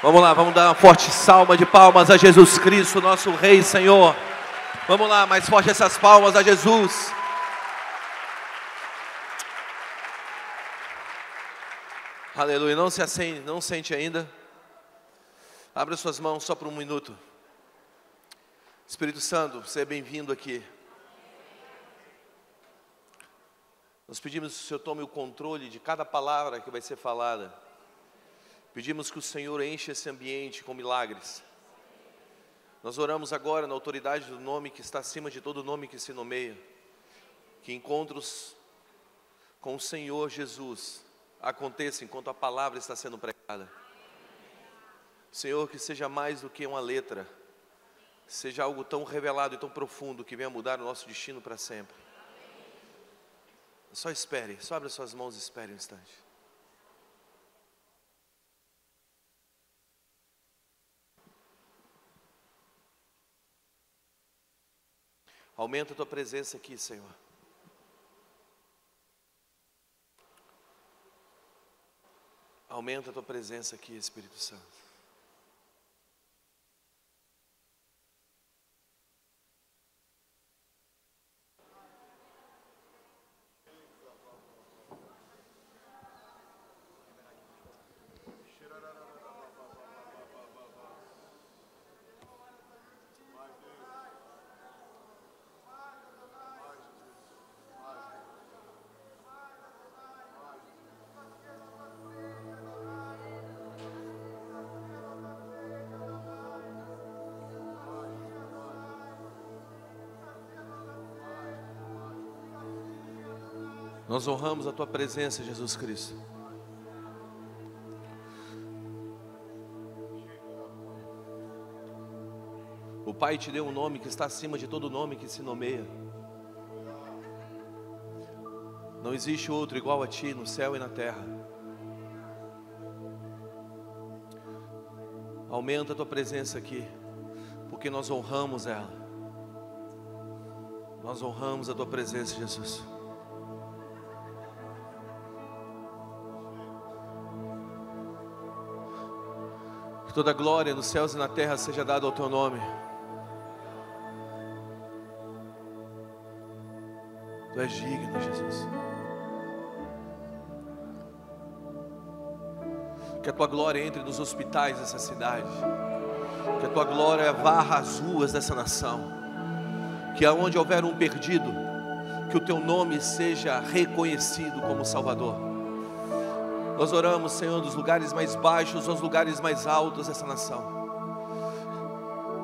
Vamos lá, vamos dar uma forte salva de palmas a Jesus Cristo, nosso Rei, Senhor. Vamos lá, mais forte essas palmas a Jesus. Aleluia. Não se acende, não sente ainda. Abra suas mãos só por um minuto. Espírito Santo, você é bem-vindo aqui. Nós pedimos que o Senhor tome o controle de cada palavra que vai ser falada. Pedimos que o Senhor enche esse ambiente com milagres. Nós oramos agora na autoridade do nome que está acima de todo nome que se nomeia. Que encontros com o Senhor Jesus aconteçam enquanto a palavra está sendo pregada. Senhor, que seja mais do que uma letra, seja algo tão revelado e tão profundo que venha mudar o nosso destino para sempre. Só espere, só abra suas mãos e espere um instante. Aumenta a tua presença aqui, Senhor. Aumenta a tua presença aqui, Espírito Santo. Nós honramos a tua presença, Jesus Cristo. O Pai te deu um nome que está acima de todo nome que se nomeia. Não existe outro igual a ti no céu e na terra. Aumenta a tua presença aqui, porque nós honramos ela. Nós honramos a tua presença, Jesus. Toda glória nos céus e na terra seja dada ao teu nome. Tu és digno, Jesus. Que a tua glória entre nos hospitais dessa cidade. Que a tua glória varra as ruas dessa nação. Que aonde houver um perdido, que o teu nome seja reconhecido como Salvador. Nós oramos, Senhor, dos lugares mais baixos aos lugares mais altos dessa nação.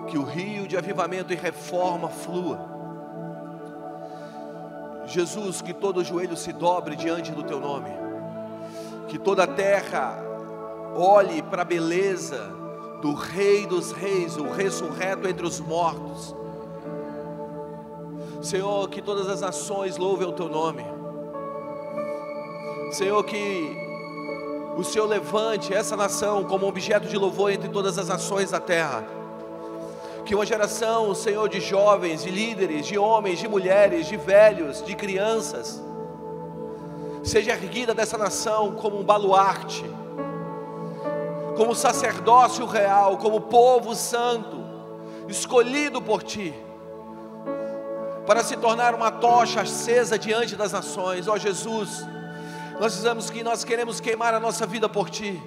Que o rio de avivamento e reforma flua. Jesus, que todo joelho se dobre diante do teu nome. Que toda a terra olhe para a beleza do Rei dos Reis, o ressurreto entre os mortos. Senhor, que todas as nações louvem o teu nome. Senhor, que o Senhor levante essa nação como objeto de louvor entre todas as nações da terra. Que uma geração, Senhor, de jovens, de líderes, de homens, de mulheres, de velhos, de crianças, seja erguida dessa nação como um baluarte, como sacerdócio real, como povo santo, escolhido por Ti, para se tornar uma tocha acesa diante das nações, ó Jesus nós dizemos que nós queremos queimar a nossa vida por Ti.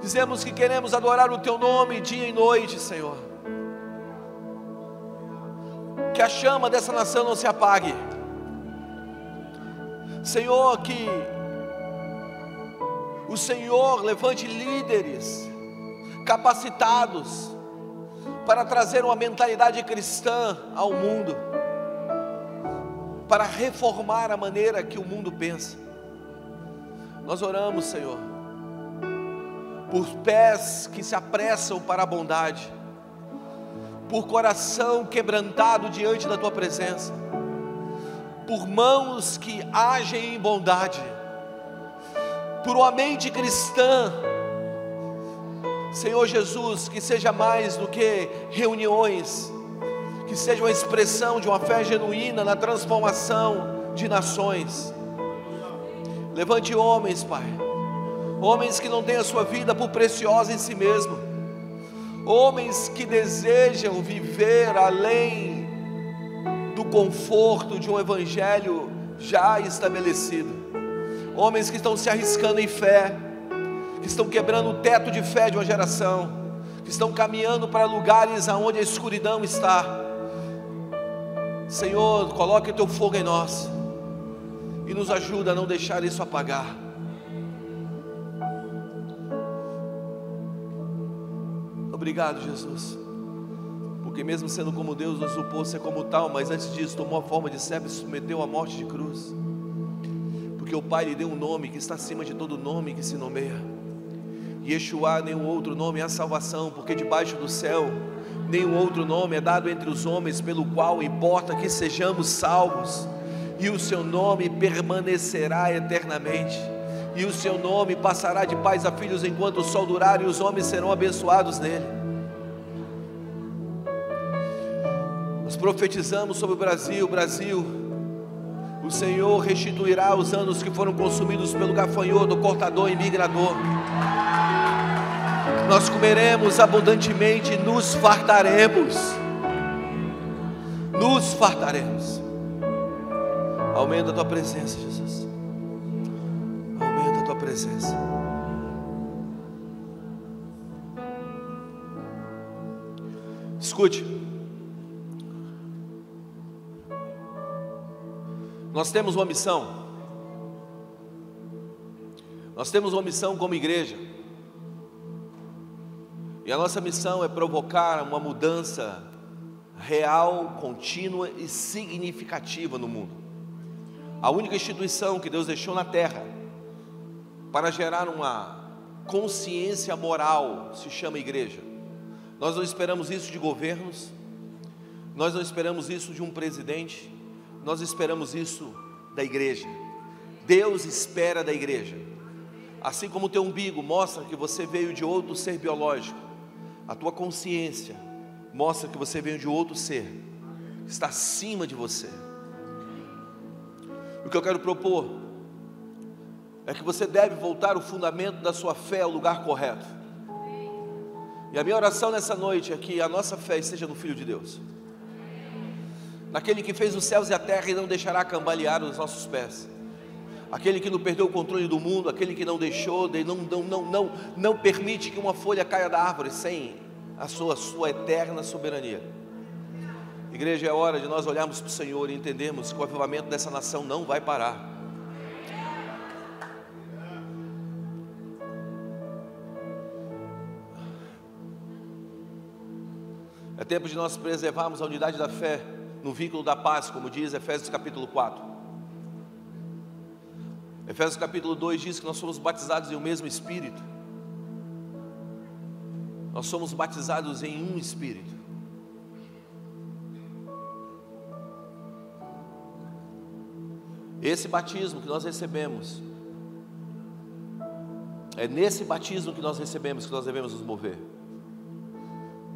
Dizemos que queremos adorar o Teu nome dia e noite, Senhor. Que a chama dessa nação não se apague. Senhor, que o Senhor levante líderes capacitados para trazer uma mentalidade cristã ao mundo, para reformar a maneira que o mundo pensa. Nós oramos, Senhor, por pés que se apressam para a bondade, por coração quebrantado diante da tua presença, por mãos que agem em bondade, por uma mente cristã, Senhor Jesus, que seja mais do que reuniões, que seja uma expressão de uma fé genuína na transformação de nações Levante homens, Pai, homens que não têm a sua vida por preciosa em si mesmo, homens que desejam viver além do conforto de um evangelho já estabelecido, homens que estão se arriscando em fé, que estão quebrando o teto de fé de uma geração, que estão caminhando para lugares aonde a escuridão está. Senhor, coloque o teu fogo em nós e nos ajuda a não deixar isso apagar. Obrigado, Jesus. Porque mesmo sendo como Deus, nos supôs ser como tal, mas antes disso tomou a forma de servo e se submeteu à morte de cruz. Porque o Pai lhe deu um nome que está acima de todo nome que se nomeia. Yeshua, nenhum outro nome é a salvação, porque debaixo do céu nenhum outro nome é dado entre os homens pelo qual importa que sejamos salvos, e o seu nome permanecerá eternamente, e o seu nome passará de pais a filhos enquanto o sol durar, e os homens serão abençoados nele. Nós profetizamos sobre o Brasil, Brasil, o Senhor restituirá os anos que foram consumidos pelo gafanhoto, cortador e migrador nós comeremos abundantemente, nos fartaremos. Nos fartaremos. Aumenta a tua presença, Jesus. Aumenta a tua presença. Escute. Nós temos uma missão. Nós temos uma missão como igreja. E a nossa missão é provocar uma mudança real, contínua e significativa no mundo. A única instituição que Deus deixou na terra para gerar uma consciência moral se chama igreja. Nós não esperamos isso de governos, nós não esperamos isso de um presidente, nós esperamos isso da igreja. Deus espera da igreja. Assim como o teu umbigo mostra que você veio de outro ser biológico, a tua consciência mostra que você veio de outro ser, está acima de você. O que eu quero propor é que você deve voltar o fundamento da sua fé ao lugar correto. E a minha oração nessa noite é que a nossa fé esteja no Filho de Deus, naquele que fez os céus e a terra e não deixará cambalear os nossos pés aquele que não perdeu o controle do mundo, aquele que não deixou, não, não, não, não, não permite que uma folha caia da árvore sem a sua, sua eterna soberania. Igreja, é hora de nós olharmos para o Senhor e entendermos que o avivamento dessa nação não vai parar. É tempo de nós preservarmos a unidade da fé no vínculo da paz, como diz Efésios capítulo 4. Efésios capítulo 2 diz que nós somos batizados em um mesmo Espírito. Nós somos batizados em um Espírito. Esse batismo que nós recebemos, é nesse batismo que nós recebemos que nós devemos nos mover.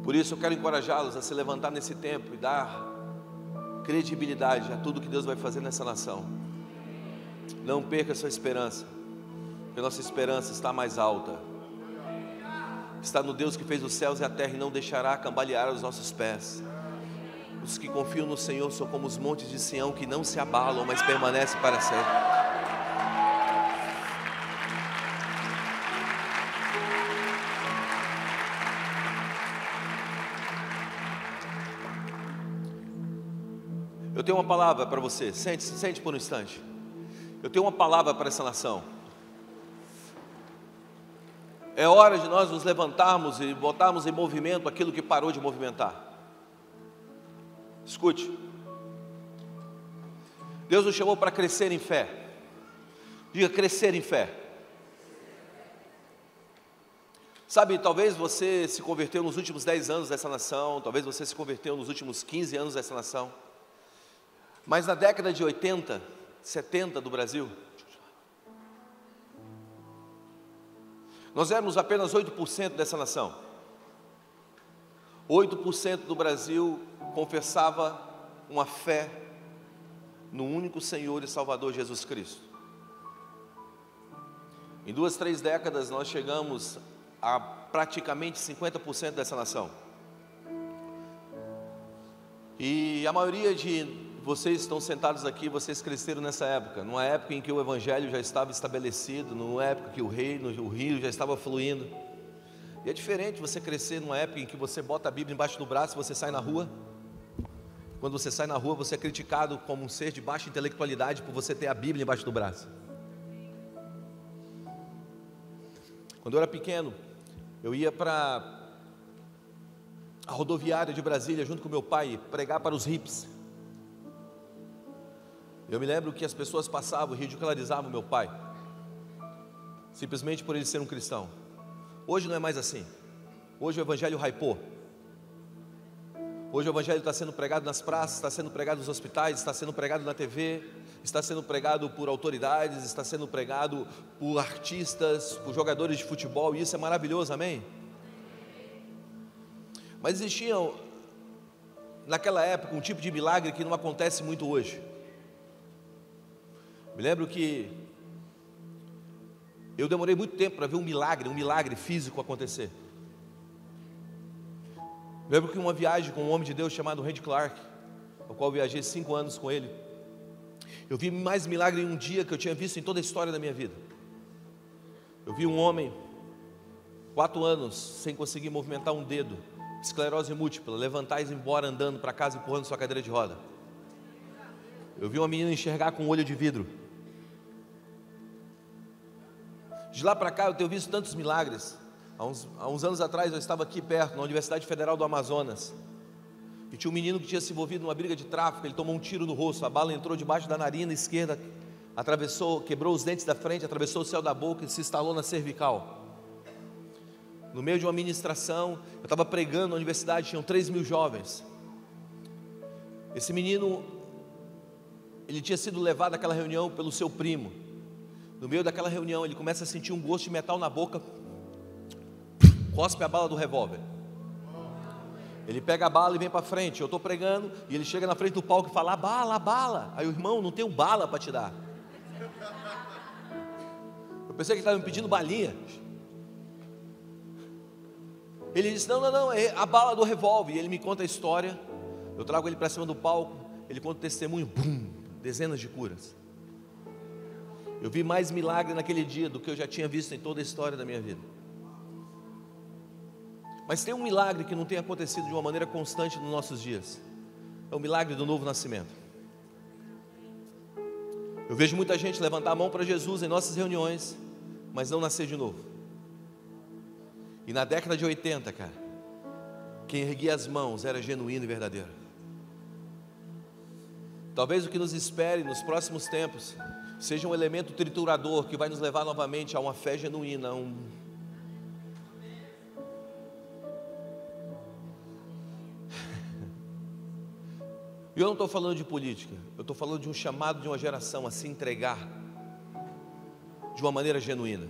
Por isso eu quero encorajá-los a se levantar nesse tempo e dar credibilidade a tudo que Deus vai fazer nessa nação. Não perca sua esperança, porque nossa esperança está mais alta. Está no Deus que fez os céus e a terra e não deixará cambalear os nossos pés. Os que confiam no Senhor são como os montes de Sião que não se abalam, mas permanecem para sempre. Eu tenho uma palavra para você. Sente, sente por um instante. Eu tenho uma palavra para essa nação. É hora de nós nos levantarmos e botarmos em movimento aquilo que parou de movimentar. Escute. Deus nos chamou para crescer em fé. Diga crescer em fé. Sabe, talvez você se converteu nos últimos 10 anos dessa nação, talvez você se converteu nos últimos 15 anos dessa nação. Mas na década de 80, 70 do Brasil. Nós éramos apenas 8% dessa nação. 8% do Brasil confessava uma fé no único Senhor e Salvador Jesus Cristo. Em duas, três décadas nós chegamos a praticamente 50% dessa nação. E a maioria de vocês estão sentados aqui, vocês cresceram nessa época, numa época em que o evangelho já estava estabelecido, numa época que o reino, o rio já estava fluindo. E é diferente você crescer numa época em que você bota a Bíblia embaixo do braço e você sai na rua. Quando você sai na rua, você é criticado como um ser de baixa intelectualidade por você ter a Bíblia embaixo do braço. Quando eu era pequeno, eu ia para a rodoviária de Brasília junto com meu pai pregar para os hips. Eu me lembro que as pessoas passavam e ridicularizavam meu pai, simplesmente por ele ser um cristão. Hoje não é mais assim. Hoje o evangelho hypou. Hoje o Evangelho está sendo pregado nas praças, está sendo pregado nos hospitais, está sendo pregado na TV, está sendo pregado por autoridades, está sendo pregado por artistas, por jogadores de futebol, e isso é maravilhoso, amém? Mas existiam, naquela época, um tipo de milagre que não acontece muito hoje. Me lembro que eu demorei muito tempo para ver um milagre, um milagre físico acontecer. Lembro que uma viagem com um homem de Deus chamado Randy Clark, o qual viajei cinco anos com ele, eu vi mais milagre em um dia que eu tinha visto em toda a história da minha vida. Eu vi um homem, quatro anos, sem conseguir movimentar um dedo, esclerose múltipla, levantar e ir embora andando para casa empurrando sua cadeira de roda. Eu vi uma menina enxergar com um olho de vidro. De lá para cá eu tenho visto tantos milagres. Há uns, há uns anos atrás eu estava aqui perto, na Universidade Federal do Amazonas. E tinha um menino que tinha se envolvido numa briga de tráfico, ele tomou um tiro no rosto, a bala entrou debaixo da narina esquerda, atravessou, quebrou os dentes da frente, atravessou o céu da boca e se instalou na cervical. No meio de uma ministração, eu estava pregando na universidade, tinham 3 mil jovens. Esse menino, ele tinha sido levado àquela reunião pelo seu primo. No meio daquela reunião, ele começa a sentir um gosto de metal na boca, cospe a bala do revólver. Ele pega a bala e vem para frente. Eu estou pregando e ele chega na frente do palco e fala: a bala, a bala. Aí o irmão, não tenho bala para te dar. Eu pensei que ele estava me pedindo balinha. Ele disse: Não, não, não, é a bala do revólver. E ele me conta a história. Eu trago ele para cima do palco. Ele conta o testemunho, bum, dezenas de curas. Eu vi mais milagre naquele dia do que eu já tinha visto em toda a história da minha vida. Mas tem um milagre que não tem acontecido de uma maneira constante nos nossos dias. É o milagre do novo nascimento. Eu vejo muita gente levantar a mão para Jesus em nossas reuniões, mas não nascer de novo. E na década de 80, cara, quem erguia as mãos era genuíno e verdadeiro. Talvez o que nos espere nos próximos tempos seja um elemento triturador que vai nos levar novamente a uma fé genuína, a um E eu não estou falando de política, eu estou falando de um chamado de uma geração a se entregar de uma maneira genuína.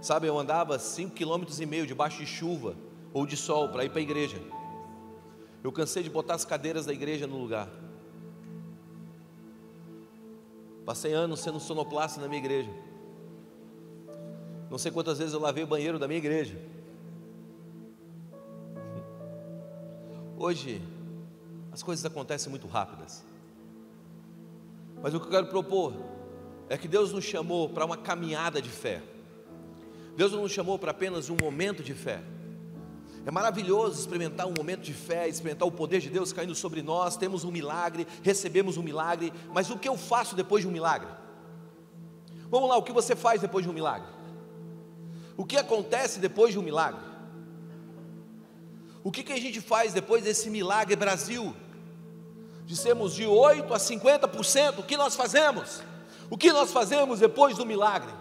Sabe, eu andava cinco quilômetros e meio debaixo de chuva ou de sol para ir para a igreja. Eu cansei de botar as cadeiras da igreja no lugar. Passei anos sendo sonoplasta na minha igreja. Não sei quantas vezes eu lavei o banheiro da minha igreja. Hoje, as coisas acontecem muito rápidas. Mas o que eu quero propor é que Deus nos chamou para uma caminhada de fé. Deus não nos chamou para apenas um momento de fé. É maravilhoso experimentar um momento de fé, experimentar o poder de Deus caindo sobre nós. Temos um milagre, recebemos um milagre, mas o que eu faço depois de um milagre? Vamos lá, o que você faz depois de um milagre? O que acontece depois de um milagre? O que, que a gente faz depois desse milagre Brasil? Dissemos de 8 a 50%, o que nós fazemos? O que nós fazemos depois do milagre?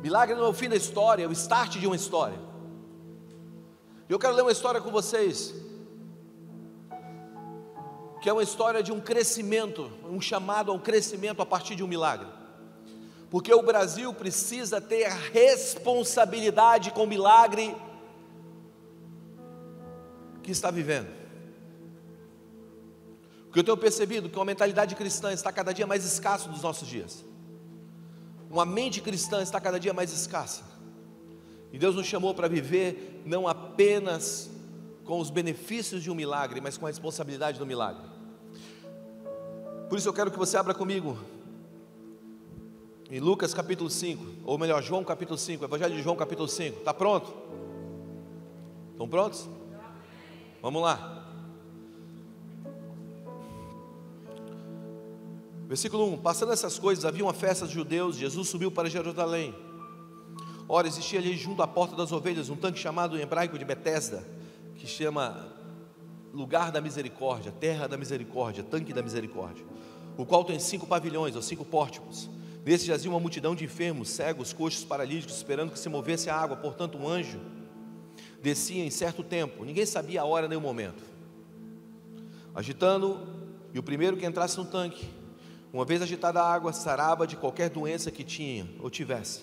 Milagre não é o fim da história, é o start de uma história. Eu quero ler uma história com vocês, que é uma história de um crescimento, um chamado ao crescimento a partir de um milagre. Porque o Brasil precisa ter responsabilidade com o milagre que está vivendo. Porque eu tenho percebido que a mentalidade cristã está cada dia mais escasso dos nossos dias. Uma mente cristã está cada dia mais escassa. E Deus nos chamou para viver não apenas com os benefícios de um milagre, mas com a responsabilidade do milagre. Por isso eu quero que você abra comigo em Lucas capítulo 5, ou melhor, João capítulo 5, Evangelho de João capítulo 5. Está pronto? Estão prontos? Vamos lá. Versículo 1: Passando essas coisas, havia uma festa dos judeus, Jesus subiu para Jerusalém. Ora, existia ali junto à porta das ovelhas um tanque chamado em hebraico de Betesda, que chama lugar da misericórdia, terra da misericórdia, tanque da misericórdia, o qual tem cinco pavilhões ou cinco pórticos. Nesse jazia uma multidão de enfermos, cegos, coxos, paralíticos, esperando que se movesse a água. Portanto, um anjo descia em certo tempo, ninguém sabia a hora nem o momento, agitando, e o primeiro que entrasse no tanque, uma vez agitada a água, sarava de qualquer doença que tinha ou tivesse.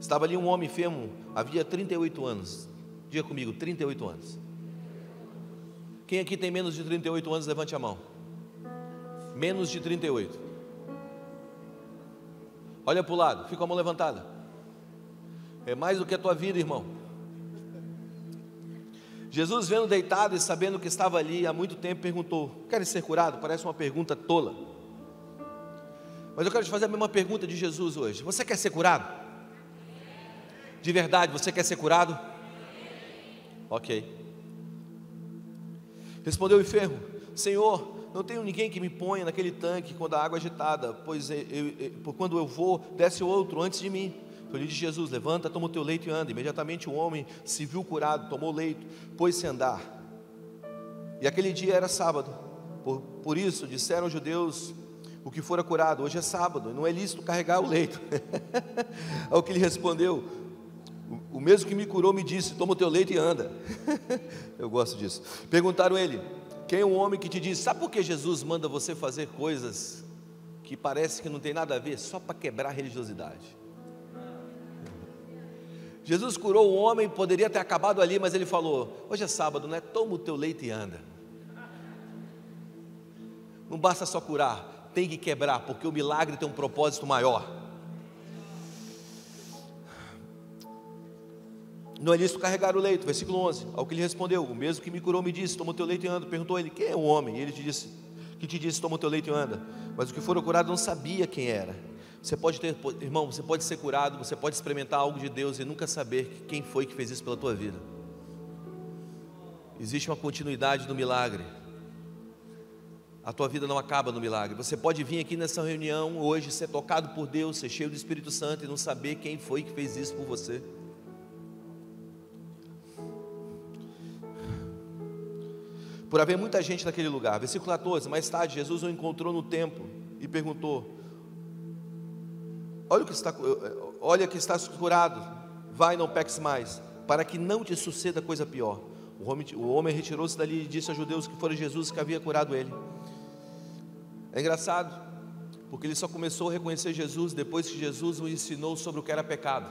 Estava ali um homem enfermo, havia 38 anos. Diga comigo, 38 anos. Quem aqui tem menos de 38 anos, levante a mão. Menos de 38. Olha para o lado, fica a mão levantada. É mais do que a tua vida, irmão. Jesus, vendo deitado e sabendo que estava ali há muito tempo, perguntou: Queres ser curado? Parece uma pergunta tola. Mas eu quero te fazer a mesma pergunta de Jesus hoje: Você quer ser curado? De verdade, você quer ser curado? Ok. Respondeu o enfermo: Senhor, não tenho ninguém que me ponha naquele tanque quando a água é agitada, pois eu, eu, quando eu vou, desce outro antes de mim. Foi lhe disse Jesus: Levanta, toma o teu leito e anda. Imediatamente o homem se viu curado, tomou o leito, pôs-se a andar. E aquele dia era sábado, por, por isso disseram os judeus o que fora curado: Hoje é sábado, não é lícito carregar o leito. Ao que ele respondeu: o mesmo que me curou me disse: Toma o teu leito e anda. Eu gosto disso. Perguntaram ele: quem é o homem que te diz, sabe por que Jesus manda você fazer coisas que parece que não tem nada a ver, só para quebrar a religiosidade? Jesus curou o homem, poderia ter acabado ali, mas ele falou: hoje é sábado, não é? Toma o teu leite e anda. Não basta só curar, tem que quebrar, porque o milagre tem um propósito maior. Não é lícito carregar o leito, versículo 11. Ao que ele respondeu: O mesmo que me curou me disse: Toma o teu leito e anda. Perguntou ele: Quem é o homem? E ele te disse: Que te disse: Toma o teu leito e anda. Mas o que for curado não sabia quem era. Você pode ter, irmão, você pode ser curado, você pode experimentar algo de Deus e nunca saber quem foi que fez isso pela tua vida. Existe uma continuidade do milagre. A tua vida não acaba no milagre. Você pode vir aqui nessa reunião hoje, ser tocado por Deus, ser cheio do Espírito Santo e não saber quem foi que fez isso por você. por haver muita gente naquele lugar. Versículo 14: Mais tarde, Jesus o encontrou no templo e perguntou: Olha que está, olha que estás curado, vai, não peques mais, para que não te suceda coisa pior. O homem, o homem retirou-se dali e disse aos judeus que fora Jesus que havia curado ele. É engraçado, porque ele só começou a reconhecer Jesus depois que Jesus o ensinou sobre o que era pecado.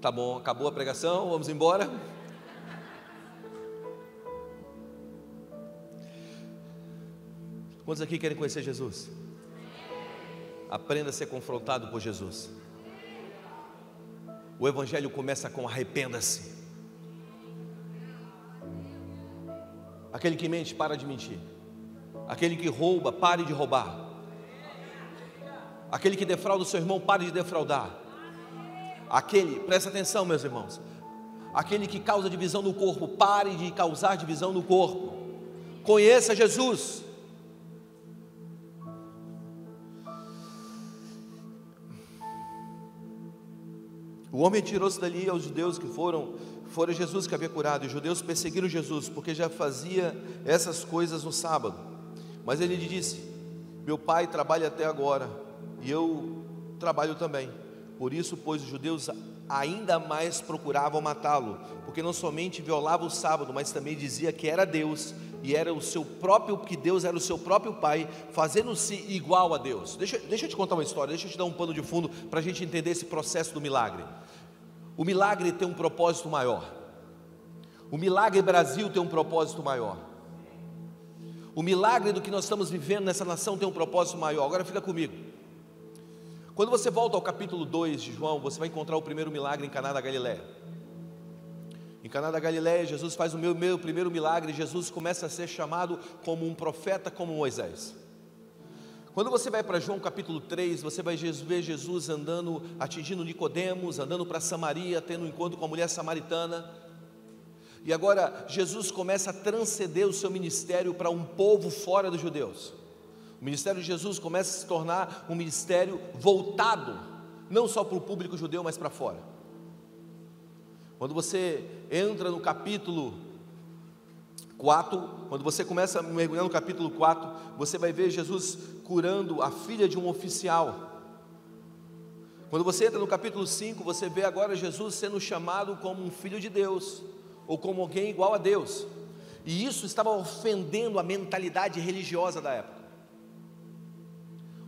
Tá bom, acabou a pregação, vamos embora. Quantos aqui querem conhecer Jesus? Aprenda a ser confrontado por Jesus. O Evangelho começa com arrependa-se. Aquele que mente, para de mentir. Aquele que rouba, pare de roubar. Aquele que defrauda o seu irmão, pare de defraudar. Aquele, presta atenção, meus irmãos, aquele que causa divisão no corpo, pare de causar divisão no corpo. Conheça Jesus. O homem tirou-se dali aos judeus que foram, foram Jesus que havia curado, e os judeus perseguiram Jesus, porque já fazia essas coisas no sábado. Mas ele lhe disse: Meu pai trabalha até agora, e eu trabalho também. Por isso, pois, os judeus ainda mais procuravam matá-lo, porque não somente violava o sábado, mas também dizia que era Deus e era o seu próprio, que Deus era o seu próprio Pai, fazendo-se igual a Deus. Deixa, deixa eu te contar uma história, deixa eu te dar um pano de fundo para a gente entender esse processo do milagre. O milagre tem um propósito maior. O milagre Brasil tem um propósito maior. O milagre do que nós estamos vivendo nessa nação tem um propósito maior. Agora fica comigo. Quando você volta ao capítulo 2 de João, você vai encontrar o primeiro milagre em Caná da Galiléia. Em Caná da Galiléia, Jesus faz o meu, meu primeiro milagre, Jesus começa a ser chamado como um profeta como Moisés. Quando você vai para João capítulo 3, você vai ver Jesus andando, atingindo Nicodemos, andando para Samaria, tendo um encontro com a mulher samaritana. E agora Jesus começa a transcender o seu ministério para um povo fora dos judeus. O ministério de Jesus começa a se tornar um ministério voltado não só para o público judeu, mas para fora. Quando você entra no capítulo 4, quando você começa a mergulhar no capítulo 4, você vai ver Jesus curando a filha de um oficial. Quando você entra no capítulo 5, você vê agora Jesus sendo chamado como um filho de Deus, ou como alguém igual a Deus. E isso estava ofendendo a mentalidade religiosa da época.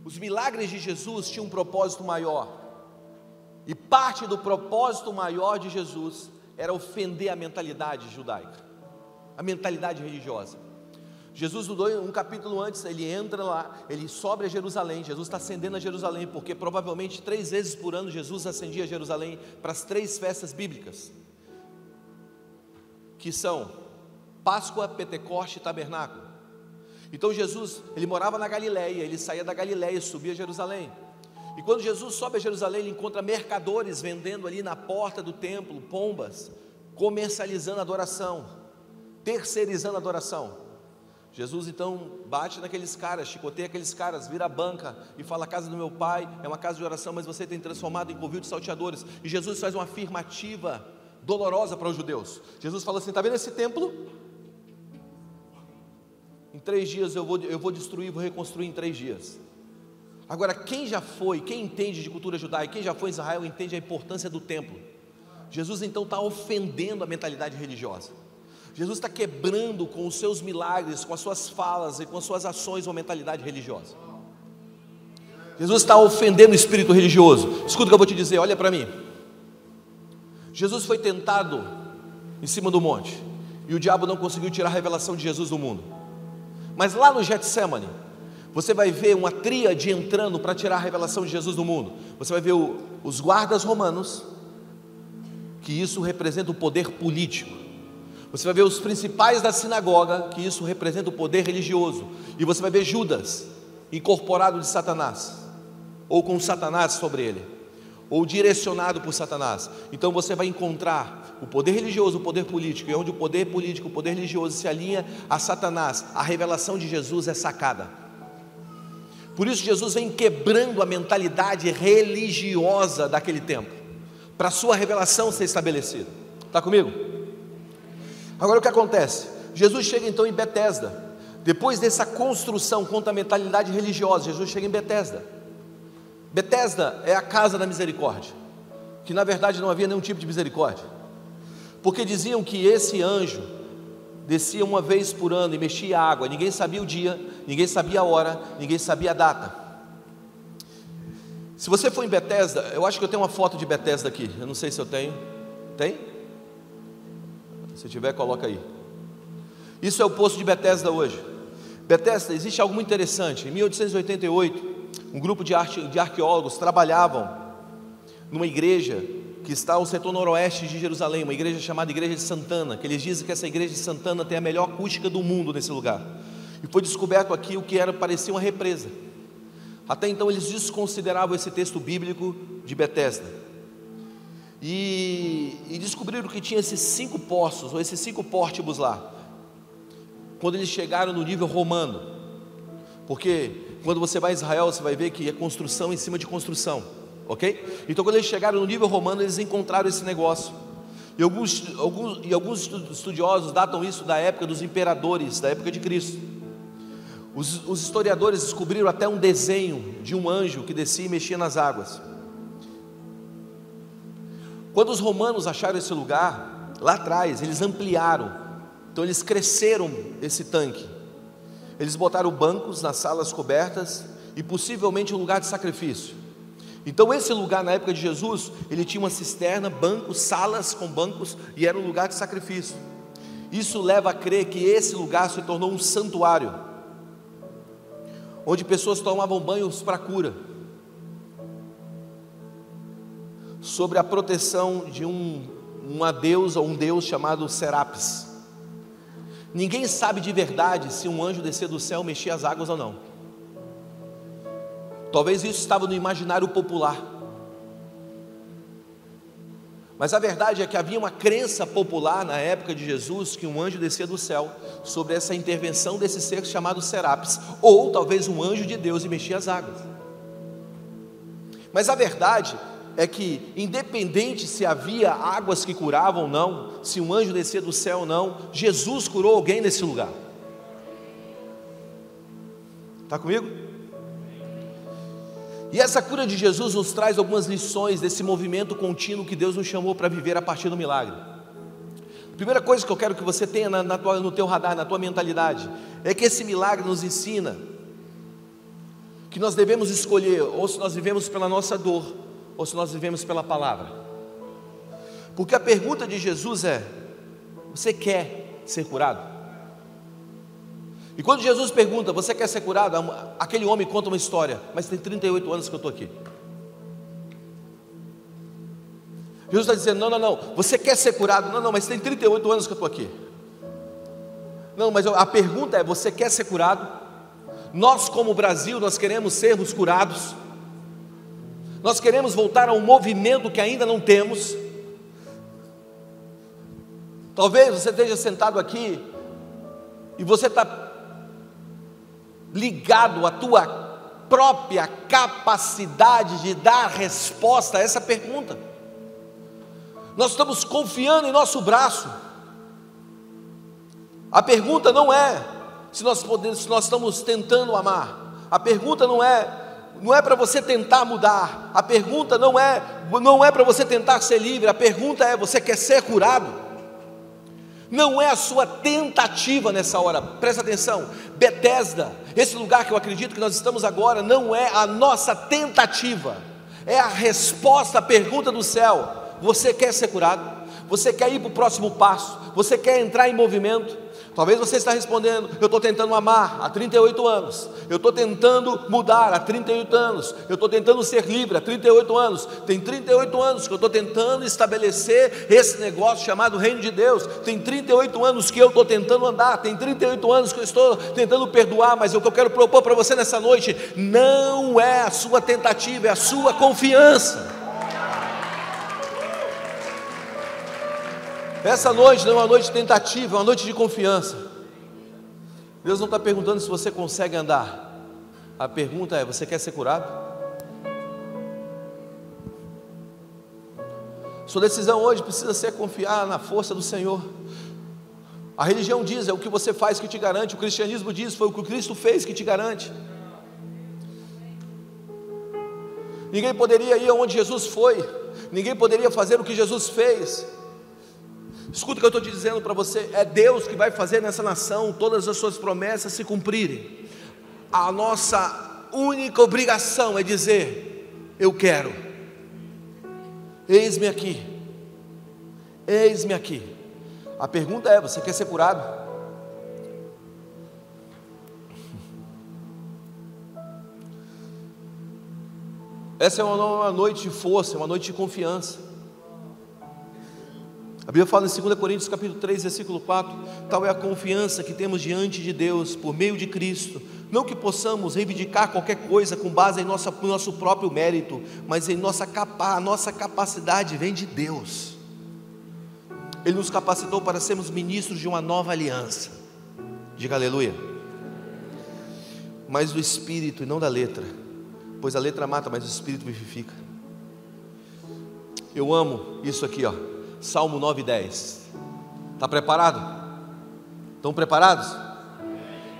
Os milagres de Jesus tinham um propósito maior. E parte do propósito maior de Jesus era ofender a mentalidade judaica, a mentalidade religiosa. Jesus, um capítulo antes, ele entra lá, ele sobe a Jerusalém. Jesus está ascendendo a Jerusalém, porque provavelmente três vezes por ano Jesus ascendia a Jerusalém para as três festas bíblicas, que são Páscoa, Pentecoste e Tabernáculo. Então Jesus, ele morava na Galiléia, ele saía da Galiléia e subia a Jerusalém. E quando Jesus sobe a Jerusalém, ele encontra mercadores vendendo ali na porta do templo pombas, comercializando a adoração, terceirizando a adoração. Jesus então bate naqueles caras, chicoteia aqueles caras, vira a banca e fala: A casa do meu pai é uma casa de oração, mas você tem transformado em covil de salteadores. E Jesus faz uma afirmativa dolorosa para os judeus. Jesus fala assim: Está vendo esse templo? Em três dias eu vou, eu vou destruir, vou reconstruir em três dias. Agora, quem já foi, quem entende de cultura judaica, quem já foi em Israel, entende a importância do templo. Jesus então está ofendendo a mentalidade religiosa. Jesus está quebrando com os seus milagres, com as suas falas e com as suas ações uma mentalidade religiosa. Jesus está ofendendo o espírito religioso. Escuta o que eu vou te dizer, olha para mim. Jesus foi tentado em cima do monte e o diabo não conseguiu tirar a revelação de Jesus do mundo. Mas lá no Getsemane, você vai ver uma tríade entrando para tirar a revelação de Jesus do mundo. Você vai ver o, os guardas romanos, que isso representa o poder político. Você vai ver os principais da sinagoga, que isso representa o poder religioso. E você vai ver Judas, incorporado de Satanás, ou com Satanás sobre ele, ou direcionado por Satanás. Então você vai encontrar o poder religioso, o poder político, e onde o poder político, o poder religioso se alinha a Satanás, a revelação de Jesus é sacada. Por isso Jesus vem quebrando a mentalidade religiosa daquele tempo, para a sua revelação ser estabelecida. Está comigo? Agora o que acontece? Jesus chega então em Betesda. Depois dessa construção contra a mentalidade religiosa, Jesus chega em Betesda. Betesda é a casa da misericórdia, que na verdade não havia nenhum tipo de misericórdia. Porque diziam que esse anjo descia uma vez por ano e mexia a água, ninguém sabia o dia, ninguém sabia a hora, ninguém sabia a data. Se você for em Bethesda, eu acho que eu tenho uma foto de Bethesda aqui, eu não sei se eu tenho. Tem? Se tiver, coloca aí. Isso é o poço de Bethesda hoje. Bethesda, existe algo muito interessante. Em 1888, um grupo de, de arqueólogos trabalhavam numa igreja que está ao setor noroeste de Jerusalém, uma igreja chamada Igreja de Santana, que eles dizem que essa igreja de Santana tem a melhor acústica do mundo nesse lugar. E foi descoberto aqui o que era parecia uma represa. Até então eles desconsideravam esse texto bíblico de Betesda. E, e descobriram que tinha esses cinco poços, ou esses cinco pórtibos lá. Quando eles chegaram no nível romano. Porque quando você vai a Israel, você vai ver que é construção em cima de construção ok? Então, quando eles chegaram no nível romano, eles encontraram esse negócio. E alguns, alguns, e alguns estudiosos datam isso da época dos imperadores, da época de Cristo. Os, os historiadores descobriram até um desenho de um anjo que descia e mexia nas águas. Quando os romanos acharam esse lugar, lá atrás, eles ampliaram, então eles cresceram esse tanque. Eles botaram bancos nas salas cobertas e possivelmente um lugar de sacrifício. Então esse lugar na época de Jesus, ele tinha uma cisterna, bancos, salas com bancos e era um lugar de sacrifício. Isso leva a crer que esse lugar se tornou um santuário, onde pessoas tomavam banhos para cura, sobre a proteção de um, uma deusa ou um deus chamado Serapis. Ninguém sabe de verdade se um anjo descer do céu mexia as águas ou não. Talvez isso estava no imaginário popular. Mas a verdade é que havia uma crença popular na época de Jesus que um anjo descia do céu sobre essa intervenção desse ser chamado Serapis, ou talvez um anjo de Deus e mexia as águas. Mas a verdade é que, independente se havia águas que curavam ou não, se um anjo descia do céu ou não, Jesus curou alguém nesse lugar. Está comigo? E essa cura de Jesus nos traz algumas lições desse movimento contínuo que Deus nos chamou para viver a partir do milagre. A primeira coisa que eu quero que você tenha na, na tua, no teu radar, na tua mentalidade, é que esse milagre nos ensina que nós devemos escolher ou se nós vivemos pela nossa dor ou se nós vivemos pela palavra. Porque a pergunta de Jesus é: você quer ser curado? E quando Jesus pergunta, você quer ser curado? Aquele homem conta uma história, mas tem 38 anos que eu estou aqui. Jesus está dizendo: não, não, não, você quer ser curado? Não, não, mas tem 38 anos que eu estou aqui. Não, mas a pergunta é: você quer ser curado? Nós, como Brasil, nós queremos sermos curados. Nós queremos voltar a um movimento que ainda não temos. Talvez você esteja sentado aqui e você está ligado à tua própria capacidade de dar resposta a essa pergunta. Nós estamos confiando em nosso braço. A pergunta não é se nós podemos, se nós estamos tentando amar. A pergunta não é não é para você tentar mudar. A pergunta não é não é para você tentar ser livre. A pergunta é você quer ser curado? Não é a sua tentativa nessa hora, presta atenção. Bethesda, esse lugar que eu acredito que nós estamos agora, não é a nossa tentativa, é a resposta à pergunta do céu: você quer ser curado? Você quer ir para o próximo passo? Você quer entrar em movimento? Talvez você está respondendo: eu estou tentando amar há 38 anos, eu estou tentando mudar há 38 anos, eu estou tentando ser livre há 38 anos. Tem 38 anos que eu estou tentando estabelecer esse negócio chamado Reino de Deus. Tem 38 anos que eu estou tentando andar, tem 38 anos que eu estou tentando perdoar, mas o que eu quero propor para você nessa noite não é a sua tentativa, é a sua confiança. Essa noite não é uma noite de tentativa, é uma noite de confiança. Deus não está perguntando se você consegue andar. A pergunta é: você quer ser curado? Sua decisão hoje precisa ser confiar na força do Senhor. A religião diz, é o que você faz que te garante, o cristianismo diz, foi o que Cristo fez que te garante. Ninguém poderia ir aonde Jesus foi, ninguém poderia fazer o que Jesus fez. Escuta o que eu estou dizendo para você: é Deus que vai fazer nessa nação todas as suas promessas se cumprirem. A nossa única obrigação é dizer: Eu quero, eis-me aqui, eis-me aqui. A pergunta é: Você quer ser curado? Essa é uma noite de força, uma noite de confiança. A Bíblia fala em 2 Coríntios capítulo 3, versículo 4, tal é a confiança que temos diante de Deus por meio de Cristo, não que possamos reivindicar qualquer coisa com base em nossa, nosso próprio mérito, mas em nossa capa, a nossa capacidade vem de Deus. Ele nos capacitou para sermos ministros de uma nova aliança. Diga aleluia. Mas do Espírito e não da letra, pois a letra mata, mas o Espírito vivifica. Eu amo isso aqui, ó. Salmo 9 e 10. Está preparado? Estão preparados?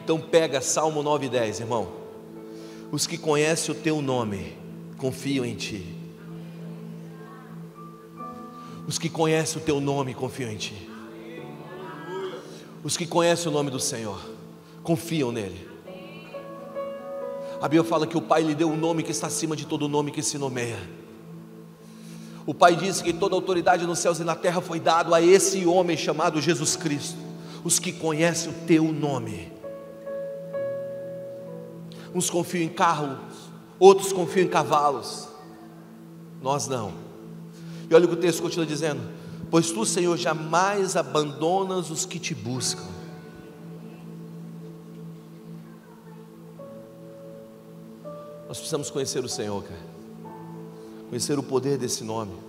Então pega Salmo 9 e 10, irmão. Os que conhecem o teu nome confiam em ti. Os que conhecem o teu nome confiam em ti. Os que conhecem o nome do Senhor confiam nele. A Bíblia fala que o Pai lhe deu um nome que está acima de todo nome que se nomeia. O Pai disse que toda autoridade nos céus e na terra foi dado a esse homem chamado Jesus Cristo. os que conhecem o teu nome. Uns confiam em carros, outros confiam em cavalos, nós não. E olha o que o texto continua dizendo: Pois tu, Senhor, jamais abandonas os que te buscam. Nós precisamos conhecer o Senhor, cara. Conhecer o poder desse nome.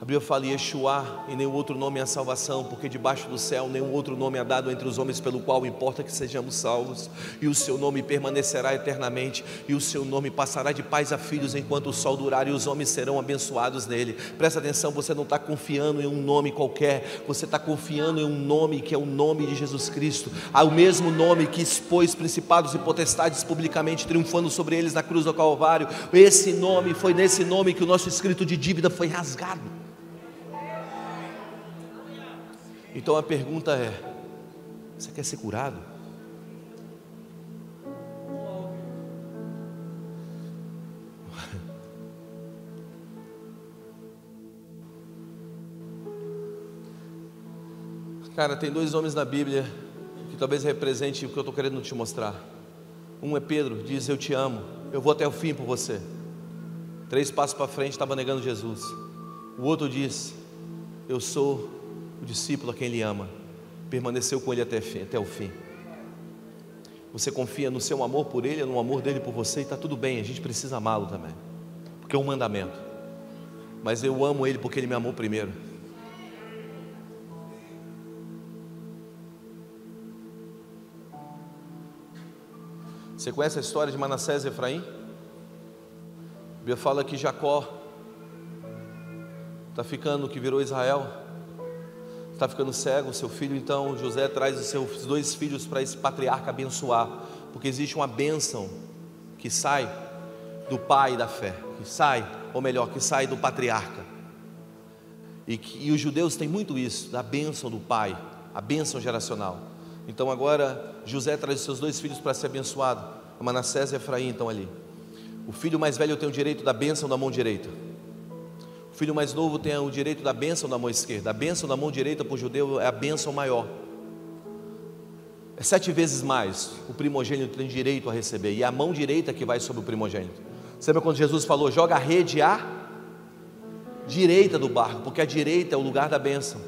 A Bíblia fala Yeshua, e nenhum outro nome é a salvação, porque debaixo do céu nenhum outro nome é dado entre os homens pelo qual importa que sejamos salvos, e o seu nome permanecerá eternamente, e o seu nome passará de pais a filhos enquanto o sol durar, e os homens serão abençoados nele. Presta atenção, você não está confiando em um nome qualquer, você está confiando em um nome que é o nome de Jesus Cristo, o mesmo nome que expôs principados e potestades publicamente, triunfando sobre eles na cruz do Calvário. Esse nome foi nesse nome que o nosso escrito de dívida foi rasgado. Então a pergunta é: você quer ser curado? Cara, tem dois homens na Bíblia que talvez represente o que eu estou querendo te mostrar. Um é Pedro, diz: Eu te amo, eu vou até o fim por você. Três passos para frente, estava negando Jesus. O outro diz: Eu sou o discípulo a quem ele ama, permaneceu com ele até, até o fim. Você confia no seu amor por ele, no amor dele por você, e está tudo bem, a gente precisa amá-lo também, porque é um mandamento. Mas eu amo ele porque ele me amou primeiro. Você conhece a história de Manassés e Efraim? A Bíblia fala que Jacó está ficando que virou Israel está ficando cego, seu filho, então José traz os seus dois filhos para esse patriarca abençoar, porque existe uma bênção que sai do pai da fé, que sai, ou melhor, que sai do patriarca. E, que, e os judeus têm muito isso, da bênção do pai, a bênção geracional. Então agora José traz os seus dois filhos para ser abençoado, Manassés e Efraim estão ali. O filho mais velho tem o direito da bênção da mão direita filho mais novo tem o direito da bênção da mão esquerda. A bênção da mão direita para o judeu é a bênção maior. É sete vezes mais. O primogênito tem direito a receber. E é a mão direita que vai sobre o primogênito. Você lembra quando Jesus falou: joga a rede à direita do barco, porque a direita é o lugar da bênção.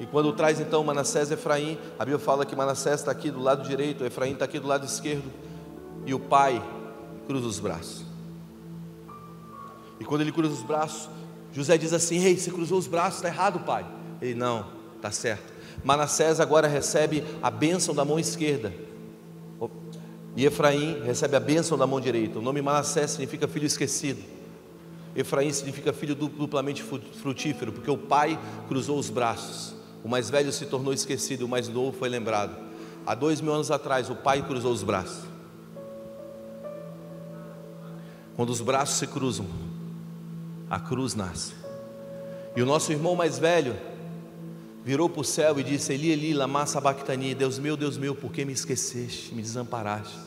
E quando traz então Manassés e Efraim, a Bíblia fala que Manassés está aqui do lado direito, Efraim está aqui do lado esquerdo, e o pai cruza os braços. E quando ele cruza os braços, José diz assim: Ei, você cruzou os braços, está errado, pai. Ele, não, está certo. Manassés agora recebe a bênção da mão esquerda. E Efraim recebe a bênção da mão direita. O nome Manassés significa filho esquecido. Efraim significa filho duplamente frutífero, porque o pai cruzou os braços. O mais velho se tornou esquecido, o mais novo foi lembrado. Há dois mil anos atrás, o pai cruzou os braços. Quando os braços se cruzam, a cruz nasce. E o nosso irmão mais velho virou para o céu e disse: Eli, Eli, lama sabachthani, Deus meu, Deus meu, por que me esqueceste, me desamparaste?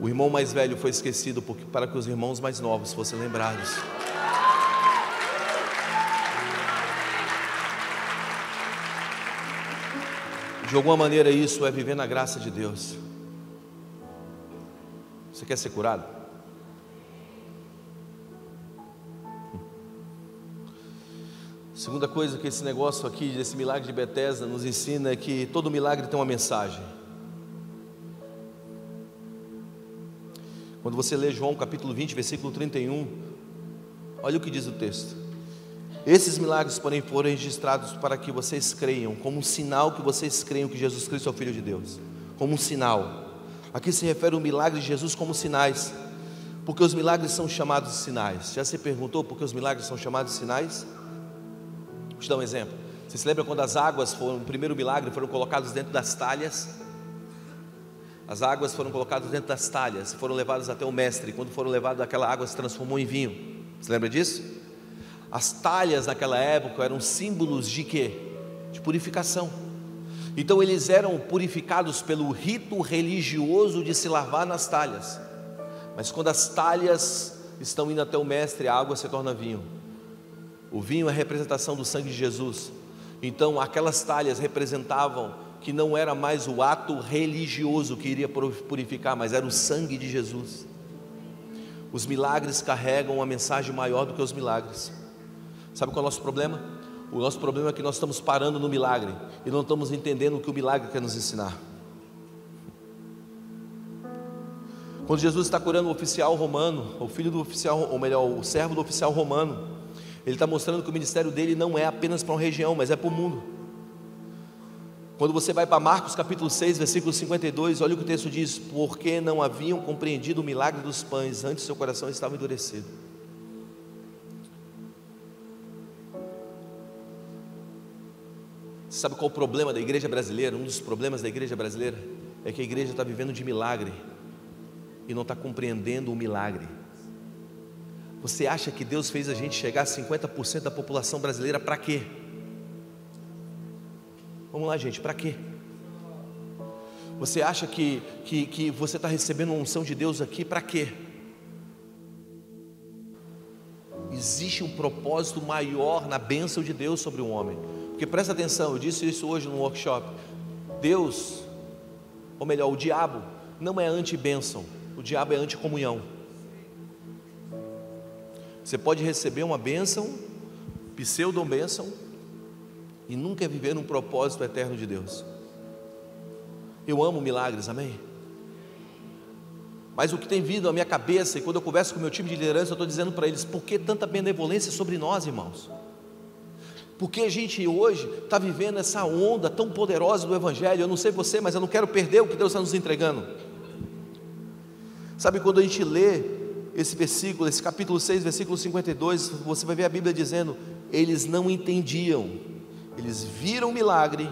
O irmão mais velho foi esquecido porque, para que os irmãos mais novos fossem lembrados. De alguma maneira, isso é viver na graça de Deus. Você quer ser curado? Segunda coisa que esse negócio aqui, desse milagre de Bethesda, nos ensina é que todo milagre tem uma mensagem. Quando você lê João capítulo 20, versículo 31, olha o que diz o texto. Esses milagres, porém, foram registrados para que vocês creiam, como um sinal que vocês creiam que Jesus Cristo é o Filho de Deus, como um sinal. Aqui se refere ao milagre de Jesus como sinais, porque os milagres são chamados de sinais. Já se perguntou por que os milagres são chamados de sinais? Te dar um exemplo. Você se lembra quando as águas foram, o primeiro milagre, foram colocadas dentro das talhas? As águas foram colocadas dentro das talhas, foram levadas até o mestre. Quando foram levadas, aquela água se transformou em vinho. Você lembra disso? As talhas naquela época eram símbolos de quê? De purificação. Então eles eram purificados pelo rito religioso de se lavar nas talhas. Mas quando as talhas estão indo até o mestre, a água se torna vinho. O vinho é a representação do sangue de Jesus. Então, aquelas talhas representavam que não era mais o ato religioso que iria purificar, mas era o sangue de Jesus. Os milagres carregam uma mensagem maior do que os milagres. Sabe qual é o nosso problema? O nosso problema é que nós estamos parando no milagre e não estamos entendendo o que o milagre quer nos ensinar. Quando Jesus está curando o oficial romano, o filho do oficial, ou melhor, o servo do oficial romano, ele está mostrando que o ministério dele não é apenas para uma região, mas é para o mundo. Quando você vai para Marcos capítulo 6, versículo 52, olha o que o texto diz: Porque não haviam compreendido o milagre dos pães, antes seu coração estava endurecido. Sabe qual o problema da igreja brasileira? Um dos problemas da igreja brasileira é que a igreja está vivendo de milagre e não está compreendendo o milagre. Você acha que Deus fez a gente chegar a 50% da população brasileira para quê? Vamos lá, gente, para quê? Você acha que, que, que você está recebendo uma unção de Deus aqui para quê? Existe um propósito maior na bênção de Deus sobre o um homem. Porque presta atenção, eu disse isso hoje no workshop. Deus, ou melhor, o diabo, não é anti-bênção, o diabo é anti-comunhão. Você pode receber uma bênção, pseudo-bênção, e nunca viver num propósito eterno de Deus. Eu amo milagres, amém? Mas o que tem vindo à minha cabeça, e quando eu converso com o meu time de liderança, eu estou dizendo para eles: por que tanta benevolência sobre nós, irmãos? Porque a gente hoje está vivendo essa onda tão poderosa do Evangelho. Eu não sei você, mas eu não quero perder o que Deus está nos entregando. Sabe quando a gente lê esse versículo, esse capítulo 6, versículo 52, você vai ver a Bíblia dizendo: eles não entendiam eles viram o milagre,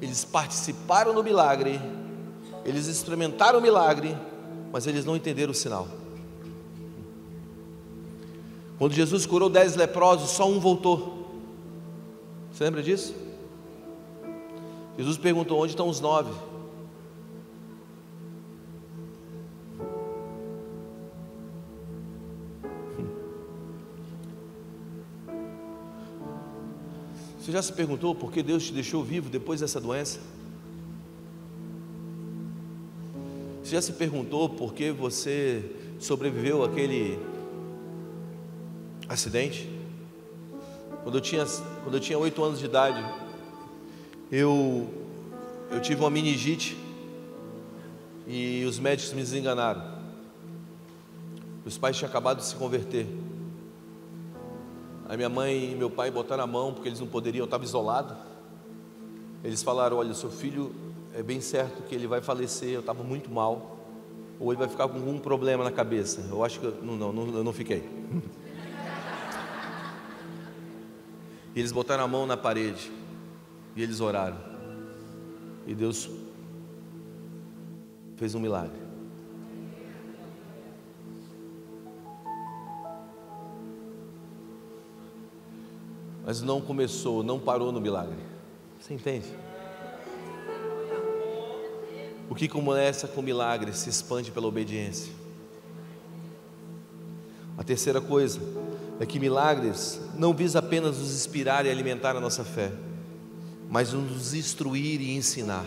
eles participaram do milagre, eles experimentaram o milagre, mas eles não entenderam o sinal. Quando Jesus curou dez leprosos, só um voltou. Você lembra disso? Jesus perguntou: onde estão os nove? Já se perguntou por que Deus te deixou vivo depois dessa doença? Você já se perguntou por que você sobreviveu àquele acidente? Quando eu tinha, quando eu tinha 8 anos de idade, eu, eu tive uma meningite e os médicos me desenganaram. Os pais tinham acabado de se converter. A minha mãe e meu pai botaram a mão porque eles não poderiam, eu estava isolado. Eles falaram: Olha, seu filho é bem certo que ele vai falecer. Eu estava muito mal, ou ele vai ficar com algum problema na cabeça. Eu acho que eu, não, não, eu não fiquei. E eles botaram a mão na parede e eles oraram. E Deus fez um milagre. Mas não começou, não parou no milagre. Você entende? O que começa com milagre se expande pela obediência. A terceira coisa é que milagres não visa apenas nos inspirar e alimentar a nossa fé, mas nos instruir e ensinar.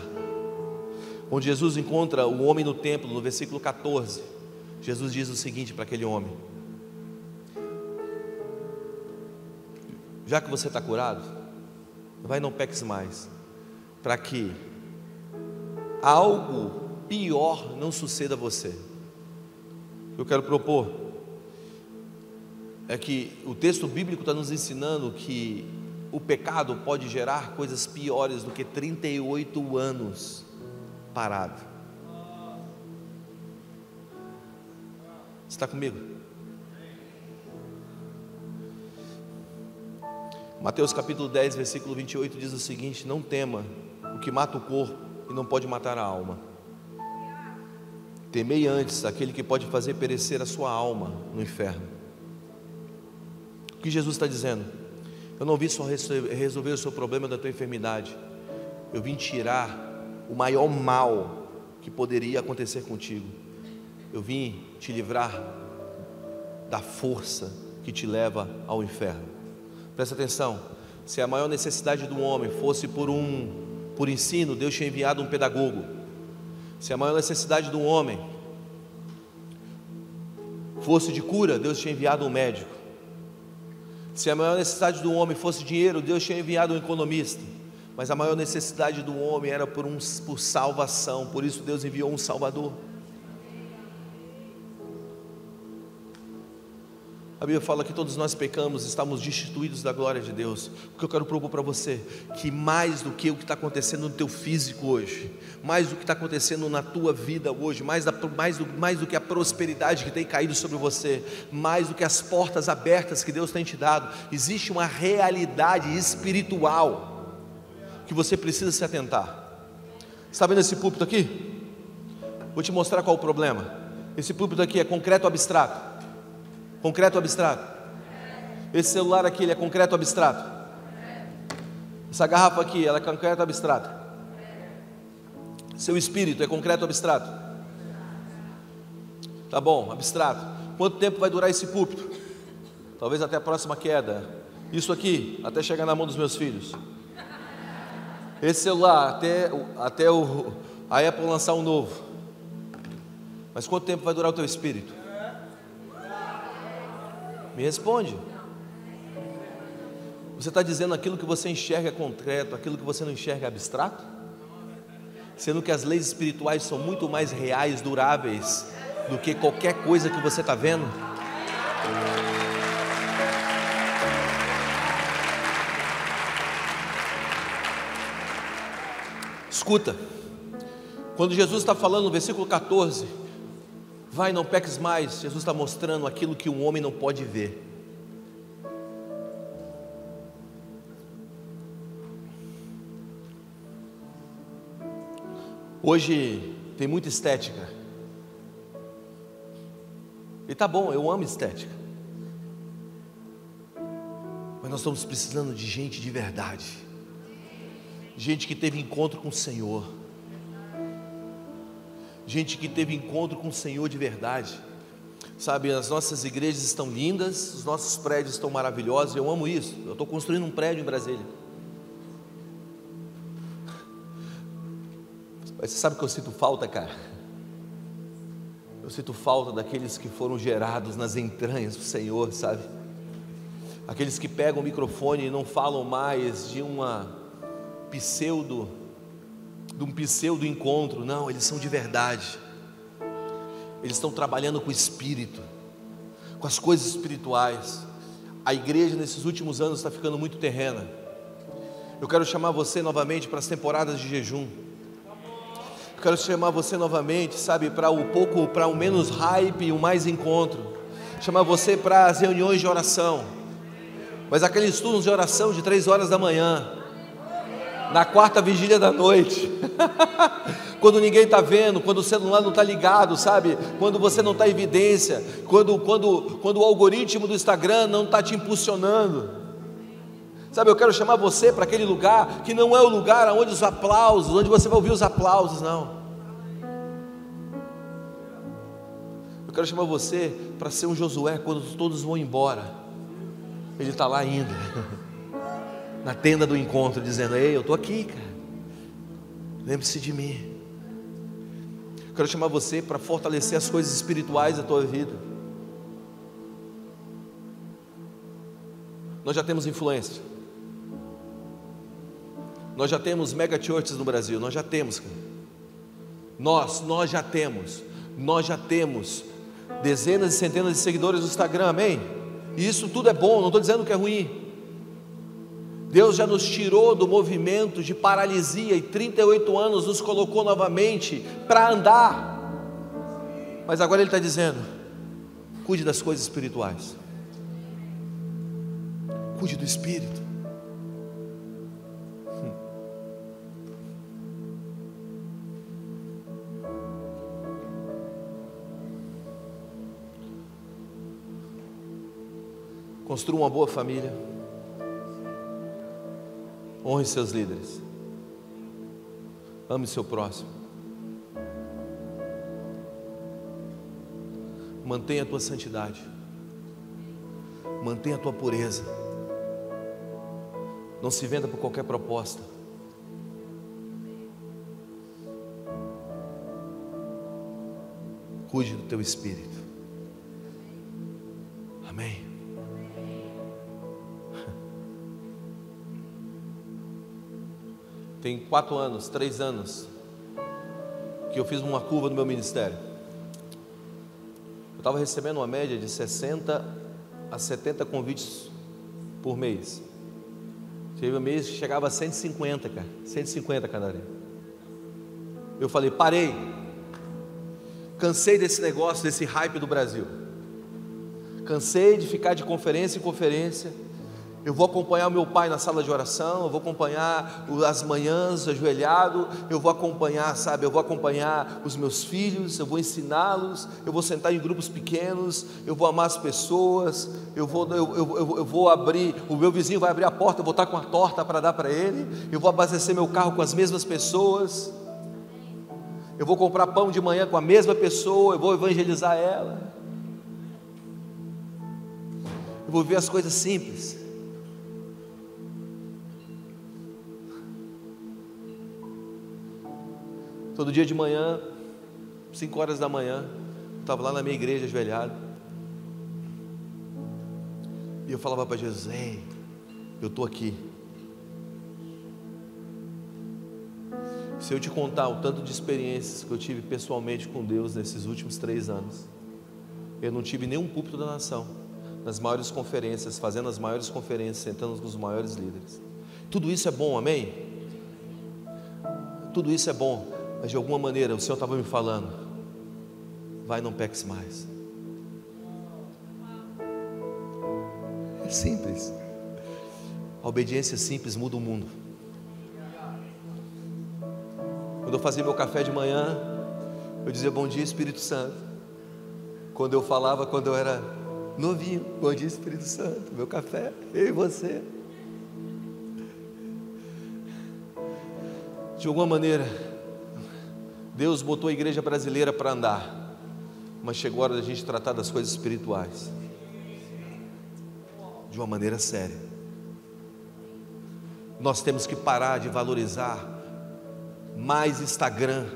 Onde Jesus encontra o homem no templo, no versículo 14, Jesus diz o seguinte para aquele homem: Já que você está curado, vai não peques mais, para que algo pior não suceda a você. Eu quero propor é que o texto bíblico está nos ensinando que o pecado pode gerar coisas piores do que 38 anos parado. Está comigo? Mateus capítulo 10, versículo 28 diz o seguinte: Não tema o que mata o corpo e não pode matar a alma. Temei antes aquele que pode fazer perecer a sua alma no inferno. O que Jesus está dizendo? Eu não vim só resolver o seu problema da tua enfermidade, eu vim tirar o maior mal que poderia acontecer contigo. Eu vim te livrar da força que te leva ao inferno. Presta atenção. Se a maior necessidade do homem fosse por um por ensino, Deus tinha enviado um pedagogo. Se a maior necessidade do homem fosse de cura, Deus tinha enviado um médico. Se a maior necessidade do homem fosse dinheiro, Deus tinha enviado um economista. Mas a maior necessidade do homem era por, um, por salvação, por isso Deus enviou um Salvador. A Bíblia fala que todos nós pecamos, estamos destituídos da glória de Deus. O que eu quero propor para você, que mais do que o que está acontecendo no teu físico hoje, mais do que está acontecendo na tua vida hoje, mais, da, mais, do, mais do que a prosperidade que tem caído sobre você, mais do que as portas abertas que Deus tem te dado, existe uma realidade espiritual que você precisa se atentar. Está vendo esse púlpito aqui? Vou te mostrar qual o problema. Esse púlpito aqui é concreto ou abstrato? Concreto ou abstrato? Esse celular aqui, ele é concreto ou abstrato? Essa garrafa aqui, ela é concreto ou abstrato? Seu espírito é concreto ou abstrato? Tá bom, abstrato. Quanto tempo vai durar esse púlpito? Talvez até a próxima queda. Isso aqui, até chegar na mão dos meus filhos. Esse celular, até, até o, a Apple lançar um novo. Mas quanto tempo vai durar o teu espírito? Me responde. Você está dizendo aquilo que você enxerga é concreto, aquilo que você não enxerga é abstrato? Sendo que as leis espirituais são muito mais reais, duráveis, do que qualquer coisa que você está vendo? Escuta, quando Jesus está falando no versículo 14, Vai, não peques mais. Jesus está mostrando aquilo que um homem não pode ver. Hoje tem muita estética. E tá bom, eu amo estética. Mas nós estamos precisando de gente de verdade. Gente que teve encontro com o Senhor gente que teve encontro com o Senhor de verdade. Sabe, as nossas igrejas estão lindas, os nossos prédios estão maravilhosos, eu amo isso. Eu estou construindo um prédio em Brasília. Mas você sabe que eu sinto falta, cara? Eu sinto falta daqueles que foram gerados nas entranhas do Senhor, sabe? Aqueles que pegam o microfone e não falam mais de uma pseudo de um pseudo encontro, não, eles são de verdade. Eles estão trabalhando com o espírito, com as coisas espirituais. A igreja nesses últimos anos está ficando muito terrena. Eu quero chamar você novamente para as temporadas de jejum. Eu quero chamar você novamente, sabe, para o pouco, para o menos hype e o mais encontro. Chamar você para as reuniões de oração. Mas aqueles turnos de oração de três horas da manhã, na quarta vigília da noite, quando ninguém está vendo, quando o celular não está ligado, sabe? Quando você não está em evidência, quando, quando, quando o algoritmo do Instagram não está te impulsionando. Sabe, eu quero chamar você para aquele lugar que não é o lugar onde os aplausos, onde você vai ouvir os aplausos, não. Eu quero chamar você para ser um Josué quando todos vão embora. Ele está lá ainda. na tenda do encontro, dizendo: Ei, eu estou aqui, cara. Lembre-se de mim. Quero chamar você para fortalecer as coisas espirituais da tua vida. Nós já temos influência. Nós já temos mega churches no Brasil, nós já temos. Nós, nós já temos. Nós já temos dezenas e centenas de seguidores no Instagram, amém? E isso tudo é bom, não estou dizendo que é ruim. Deus já nos tirou do movimento de paralisia e 38 anos nos colocou novamente para andar. Mas agora Ele está dizendo: cuide das coisas espirituais, cuide do espírito. Construa uma boa família. Honre seus líderes. Ame seu próximo. Mantenha a tua santidade. Mantenha a tua pureza. Não se venda por qualquer proposta. Cuide do teu espírito. Amém. Tem quatro anos, três anos, que eu fiz uma curva no meu ministério. Eu estava recebendo uma média de 60 a 70 convites por mês. Teve um mês que chegava a 150, cara. 150 cada. Eu falei, parei. Cansei desse negócio, desse hype do Brasil. Cansei de ficar de conferência em conferência eu vou acompanhar o meu pai na sala de oração, eu vou acompanhar as manhãs ajoelhado, eu vou acompanhar, sabe, eu vou acompanhar os meus filhos, eu vou ensiná-los, eu vou sentar em grupos pequenos, eu vou amar as pessoas, eu vou, eu, eu, eu vou abrir, o meu vizinho vai abrir a porta, eu vou estar com a torta para dar para ele, eu vou abastecer meu carro com as mesmas pessoas, eu vou comprar pão de manhã com a mesma pessoa, eu vou evangelizar ela, eu vou ver as coisas simples. Todo dia de manhã, 5 horas da manhã, eu estava lá na minha igreja ajoelhado. E eu falava para Jesus: Ei, eu estou aqui. Se eu te contar o tanto de experiências que eu tive pessoalmente com Deus nesses últimos três anos, eu não tive nenhum púlpito da nação, nas maiores conferências, fazendo as maiores conferências, sentando com os maiores líderes. Tudo isso é bom, amém? Tudo isso é bom, mas de alguma maneira o Senhor estava me falando: vai, não peques mais. É simples. A obediência simples muda o mundo. Quando eu fazia meu café de manhã, eu dizia bom dia, Espírito Santo. Quando eu falava, quando eu era novinho, bom dia, Espírito Santo, meu café, eu e você. De alguma maneira, Deus botou a igreja brasileira para andar, mas chegou a hora da gente tratar das coisas espirituais de uma maneira séria. Nós temos que parar de valorizar mais Instagram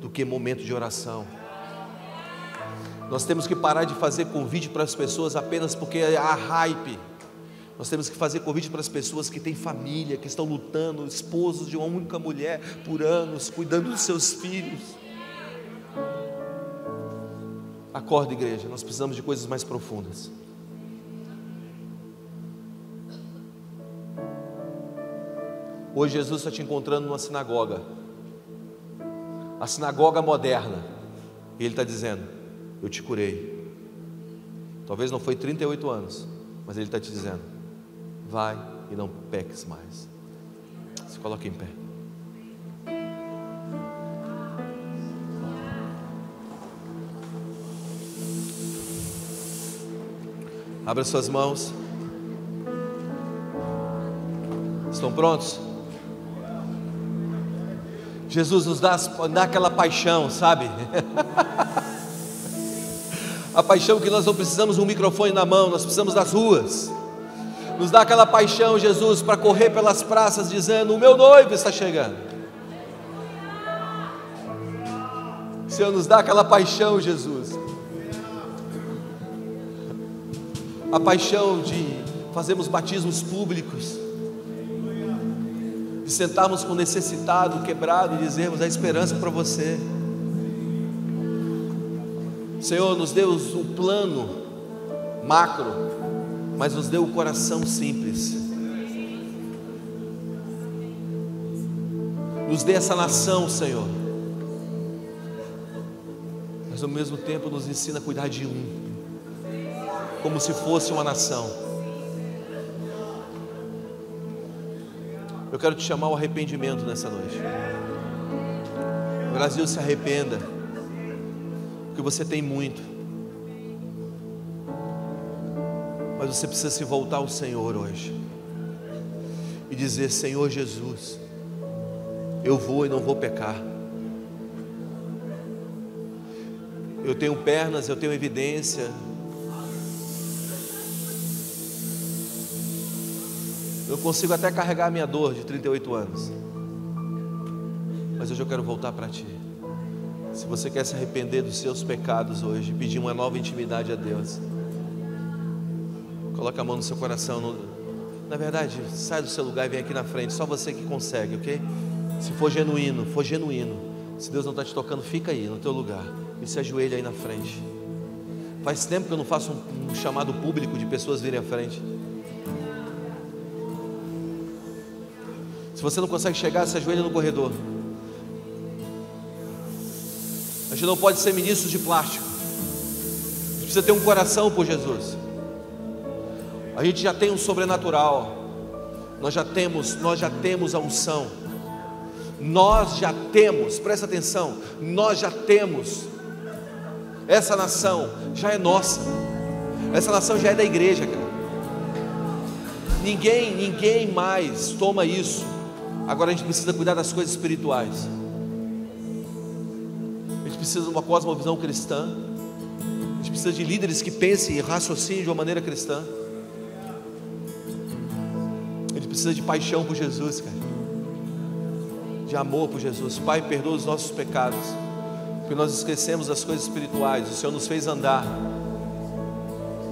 do que momento de oração. Nós temos que parar de fazer convite para as pessoas apenas porque há hype. Nós temos que fazer convite para as pessoas que têm família, que estão lutando, esposos de uma única mulher por anos, cuidando dos seus filhos. Acorda, igreja, nós precisamos de coisas mais profundas. Hoje Jesus está te encontrando numa sinagoga, a sinagoga moderna, e Ele está dizendo: Eu te curei. Talvez não foi 38 anos, mas Ele está te dizendo: vai e não peques mais. Se coloque em pé. Abra suas mãos. Estão prontos? Jesus nos dá, dá aquela paixão, sabe? A paixão que nós não precisamos de um microfone na mão, nós precisamos das ruas. Nos dá aquela paixão, Jesus, para correr pelas praças dizendo: O meu noivo está chegando. Senhor, nos dá aquela paixão, Jesus. A paixão de fazermos batismos públicos, de sentarmos com necessitado, quebrado e dizermos a esperança para você. Senhor, nos dê o plano macro mas nos deu o coração simples. Nos dê essa nação, Senhor. Mas ao mesmo tempo nos ensina a cuidar de um, como se fosse uma nação. Eu quero te chamar ao arrependimento nessa noite. O Brasil se arrependa, porque você tem muito. Mas você precisa se voltar ao Senhor hoje e dizer: Senhor Jesus, eu vou e não vou pecar. Eu tenho pernas, eu tenho evidência. Eu consigo até carregar a minha dor de 38 anos. Mas hoje eu quero voltar para ti. Se você quer se arrepender dos seus pecados hoje, pedir uma nova intimidade a Deus, coloca a mão no seu coração. No... Na verdade, sai do seu lugar e vem aqui na frente. Só você que consegue, ok? Se for genuíno, for genuíno. Se Deus não está te tocando, fica aí no teu lugar e se ajoelha aí na frente. Faz tempo que eu não faço um, um chamado público de pessoas virem à frente. Se você não consegue chegar, se ajoelha no corredor. A gente não pode ser ministros de plástico. Gente precisa ter um coração por Jesus. A gente já tem um sobrenatural. Nós já temos, nós já temos a unção. Nós já temos, presta atenção, nós já temos. Essa nação já é nossa. Essa nação já é da igreja, cara. Ninguém, ninguém mais toma isso. Agora a gente precisa cuidar das coisas espirituais precisa de uma cosmovisão cristã. A gente precisa de líderes que pensem e raciocinem de uma maneira cristã. Precisa de paixão por Jesus, cara. De amor por Jesus. Pai, perdoa os nossos pecados. Porque nós esquecemos das coisas espirituais. O Senhor nos fez andar.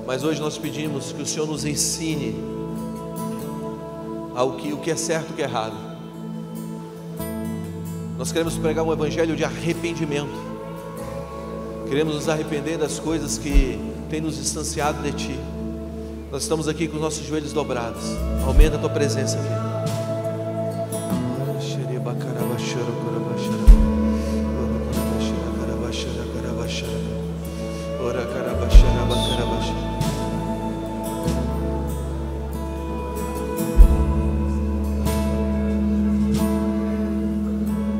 Mas hoje nós pedimos que o Senhor nos ensine ao que, o que é certo e o que é errado. Nós queremos pregar um evangelho de arrependimento. Queremos nos arrepender das coisas que têm nos distanciado de Ti. Nós estamos aqui com os nossos joelhos dobrados. Aumenta a Tua presença aqui.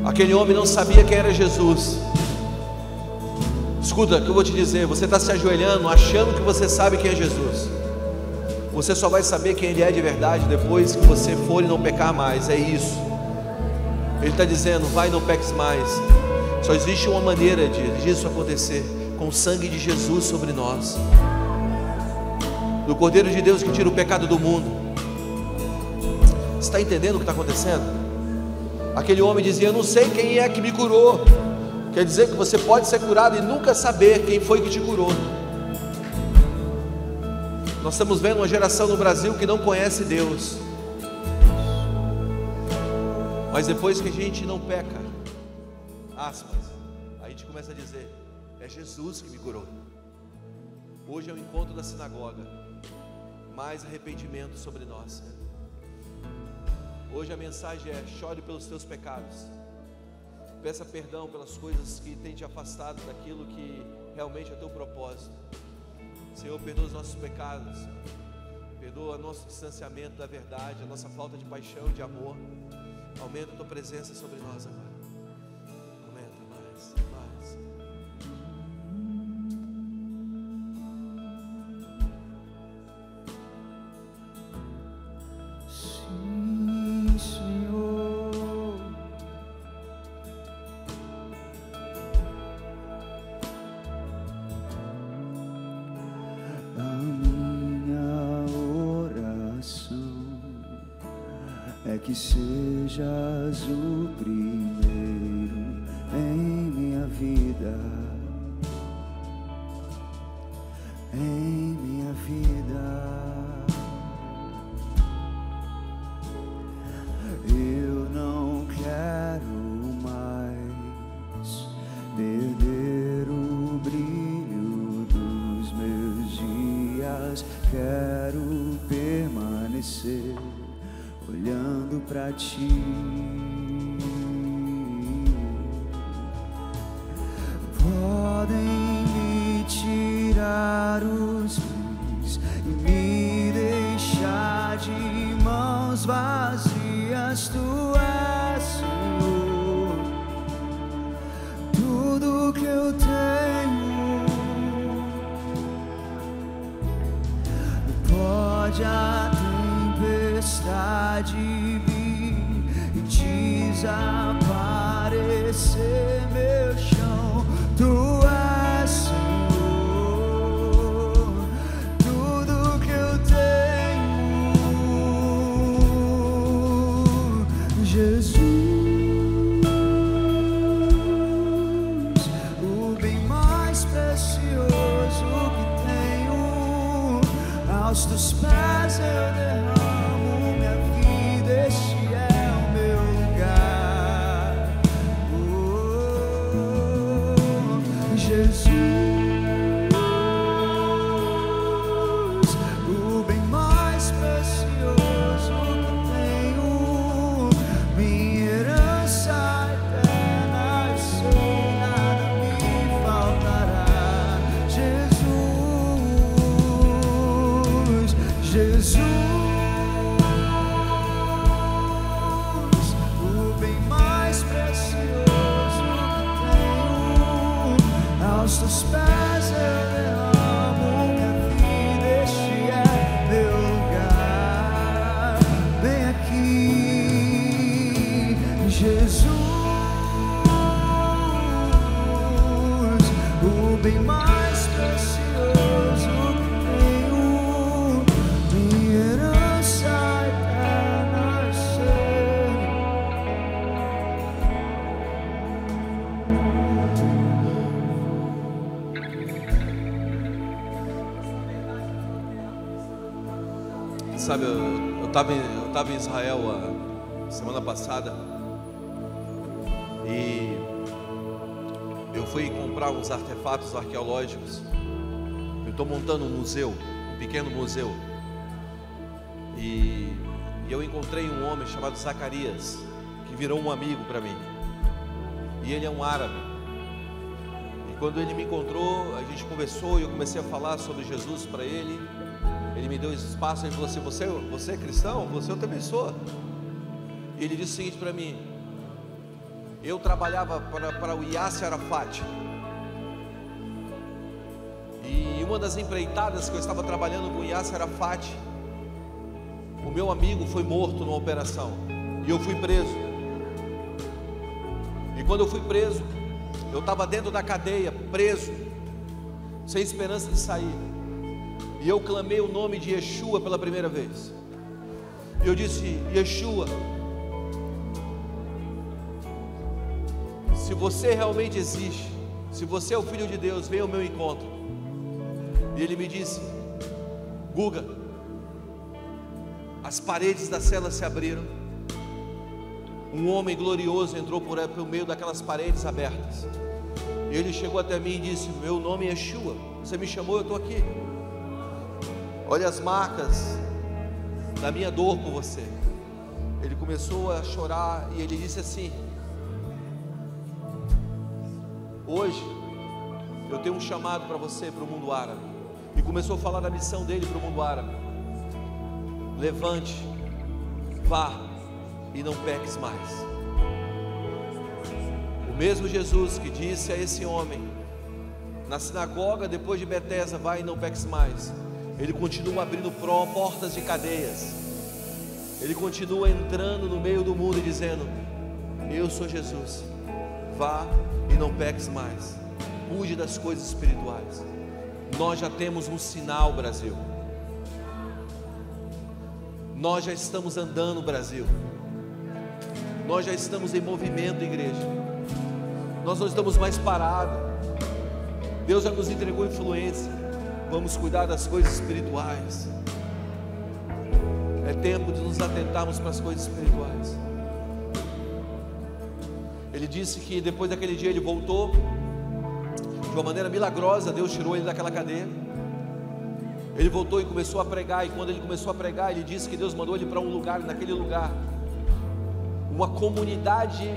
Aquele homem não sabia quem era Jesus. Escuta o que eu vou te dizer: você está se ajoelhando achando que você sabe quem é Jesus. Você só vai saber quem Ele é de verdade depois que você for e não pecar mais. É isso. Ele está dizendo: vai e não peques mais. Só existe uma maneira de disso acontecer: com o sangue de Jesus sobre nós, do Cordeiro de Deus que tira o pecado do mundo. Você está entendendo o que está acontecendo? Aquele homem dizia: Eu não sei quem é que me curou. Quer dizer que você pode ser curado e nunca saber quem foi que te curou. Nós estamos vendo uma geração no Brasil que não conhece Deus. Mas depois que a gente não peca, aspas, a gente começa a dizer: é Jesus que me curou. Hoje é o encontro da sinagoga. Mais arrependimento sobre nós. Hoje a mensagem é: chore pelos teus pecados. Peça perdão pelas coisas que tem te afastado daquilo que realmente é teu propósito. Senhor, perdoa os nossos pecados. Perdoa nosso distanciamento da verdade, a nossa falta de paixão, de amor. Aumenta a tua presença sobre nós agora. Sejas o mãos vazias. Tu és Senhor, tudo que eu tenho pode tempestade vir e desaparecer eu tava em Israel a semana passada e eu fui comprar uns artefatos arqueológicos. Eu estou montando um museu, um pequeno museu. E, e eu encontrei um homem chamado Zacarias, que virou um amigo para mim. E ele é um árabe. E quando ele me encontrou, a gente conversou e eu comecei a falar sobre Jesus para ele. Ele me deu esse espaço e falou assim: você, você é cristão? Você eu também sou. E ele disse o seguinte para mim: Eu trabalhava para, o Yasser Arafat. E uma das empreitadas que eu estava trabalhando com o Yasser Arafat, o meu amigo foi morto numa operação. E eu fui preso. E quando eu fui preso, eu estava dentro da cadeia, preso, sem esperança de sair. E eu clamei o nome de Yeshua pela primeira vez. E eu disse: Yeshua, se você realmente existe, se você é o Filho de Deus, venha ao meu encontro. E ele me disse: Guga, as paredes da cela se abriram. Um homem glorioso entrou por, meio daquelas paredes abertas. E ele chegou até mim e disse: Meu nome é Yeshua. Você me chamou, eu estou aqui. Olha as marcas da minha dor por você. Ele começou a chorar e ele disse assim: Hoje eu tenho um chamado para você, para o mundo árabe. E começou a falar da missão dele para o mundo árabe. Levante, vá e não peques mais. O mesmo Jesus que disse a esse homem na sinagoga depois de Betesda, vai e não peques mais. Ele continua abrindo portas de cadeias. Ele continua entrando no meio do mundo e dizendo: Eu sou Jesus. Vá e não peques mais. Fuge das coisas espirituais. Nós já temos um sinal, Brasil. Nós já estamos andando, Brasil. Nós já estamos em movimento, igreja. Nós não estamos mais parados. Deus já nos entregou influência. Vamos cuidar das coisas espirituais. É tempo de nos atentarmos para as coisas espirituais. Ele disse que depois daquele dia ele voltou. De uma maneira milagrosa, Deus tirou ele daquela cadeia. Ele voltou e começou a pregar. E quando ele começou a pregar, ele disse que Deus mandou ele para um lugar, naquele lugar, uma comunidade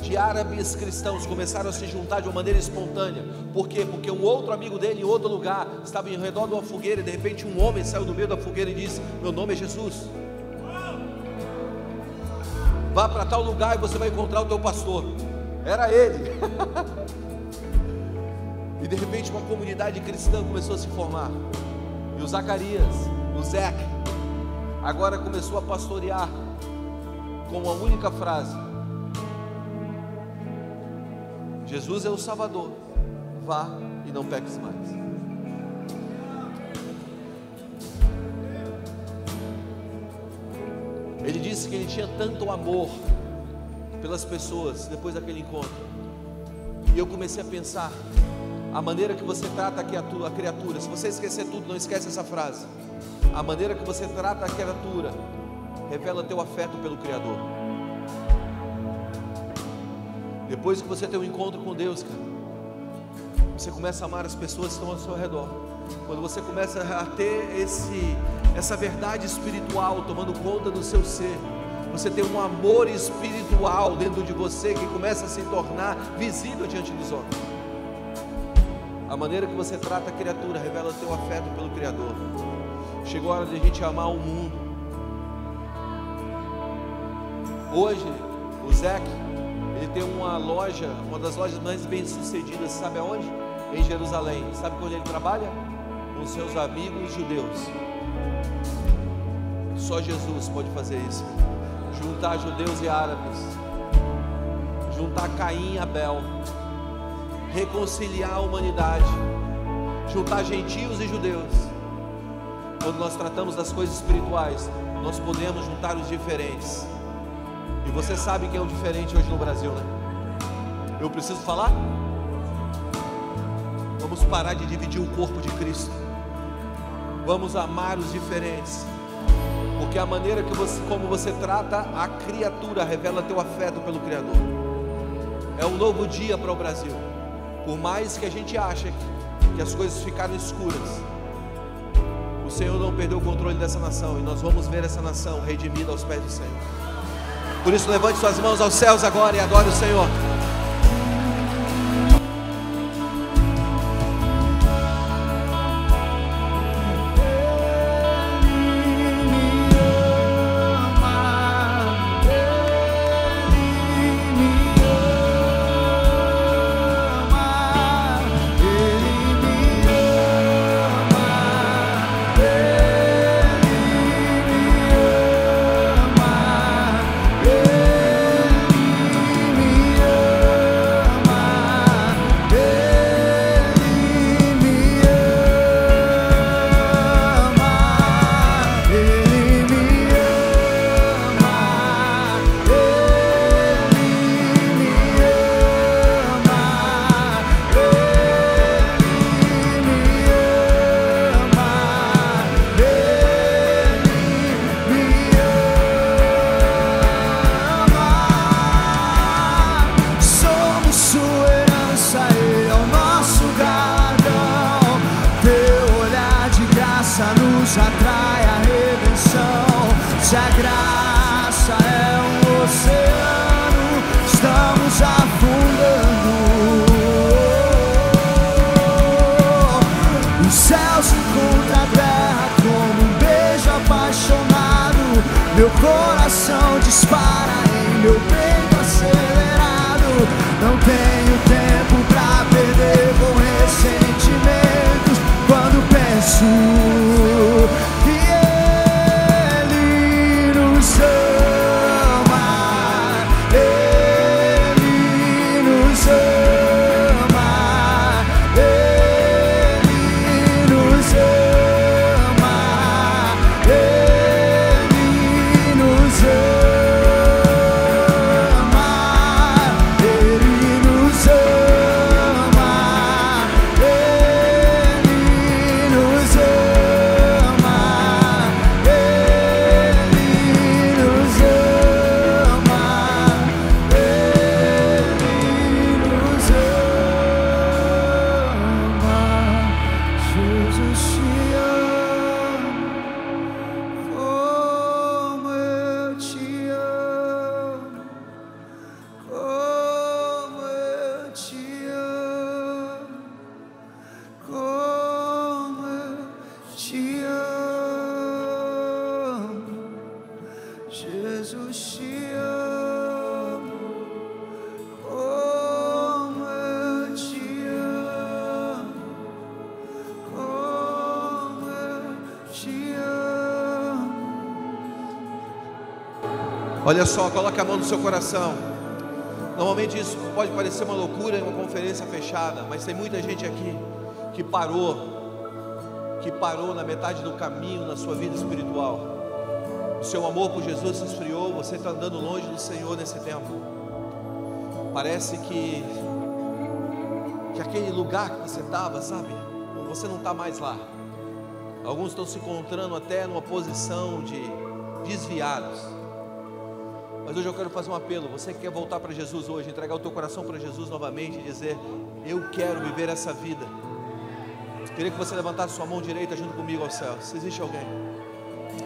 de árabes cristãos começaram a se juntar de uma maneira espontânea. Por quê? Porque um outro amigo dele, em outro lugar, estava em redor de uma fogueira e de repente um homem saiu do meio da fogueira e disse: Meu nome é Jesus. Vá para tal lugar e você vai encontrar o teu pastor. Era ele. e de repente uma comunidade cristã começou a se formar. E o Zacarias, o Zeca, agora começou a pastorear com uma única frase: Jesus é o Salvador, vá e não peques mais. Ele disse que ele tinha tanto amor pelas pessoas depois daquele encontro. E eu comecei a pensar: A maneira que você trata a criatura, a criatura. Se você esquecer tudo, não esquece essa frase. A maneira que você trata a criatura revela teu afeto pelo Criador. Depois que você tem um encontro com Deus, cara, você começa a amar as pessoas que estão ao seu redor. Quando você começa a ter esse, essa verdade espiritual tomando conta do seu ser, você tem um amor espiritual dentro de você que começa a se tornar visível diante dos homens. A maneira que você trata a criatura revela o teu afeto pelo Criador. Chegou a hora de a gente amar o mundo. Hoje, o Zeke, tem uma loja, uma das lojas mais bem sucedidas, sabe aonde? Em Jerusalém. Sabe onde ele trabalha? Com seus amigos judeus. Só Jesus pode fazer isso. Juntar judeus e árabes. Juntar Caim e Abel. Reconciliar a humanidade. Juntar gentios e judeus. Quando nós tratamos das coisas espirituais, nós podemos juntar os diferentes. E você sabe quem é o diferente hoje no Brasil, né? Eu preciso falar? Vamos parar de dividir o corpo de Cristo. Vamos amar os diferentes. Porque a maneira que você, como você trata a criatura revela teu afeto pelo Criador. É um novo dia para o Brasil. Por mais que a gente ache que as coisas ficaram escuras, o Senhor não perdeu o controle dessa nação e nós vamos ver essa nação redimida aos pés do Senhor. Por isso, levante suas mãos aos céus agora e adore o Senhor. Coração dispara em meu peito acelerado. Não tenho tempo pra perder com ressentimentos. Quando penso só, coloque a mão no seu coração. Normalmente isso pode parecer uma loucura em uma conferência fechada, mas tem muita gente aqui que parou, que parou na metade do caminho na sua vida espiritual. O seu amor por Jesus se esfriou, você está andando longe do Senhor nesse tempo. Parece que que aquele lugar que você estava, sabe? Você não está mais lá. Alguns estão se encontrando até numa posição de desviados. Mas hoje eu quero fazer um apelo. Você que quer voltar para Jesus hoje, entregar o teu coração para Jesus novamente e dizer: Eu quero viver essa vida. Queria que você levantasse sua mão direita junto comigo ao céu. Se existe alguém,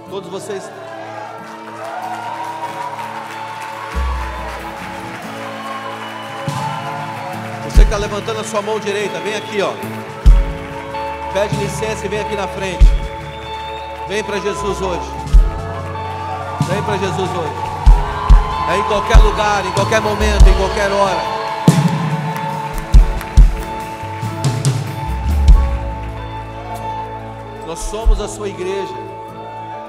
todos vocês. Você que está levantando a sua mão direita, vem aqui, ó. Pede licença e vem aqui na frente. Vem para Jesus hoje. Vem para Jesus hoje. É em qualquer lugar, em qualquer momento, em qualquer hora. Nós somos a sua igreja.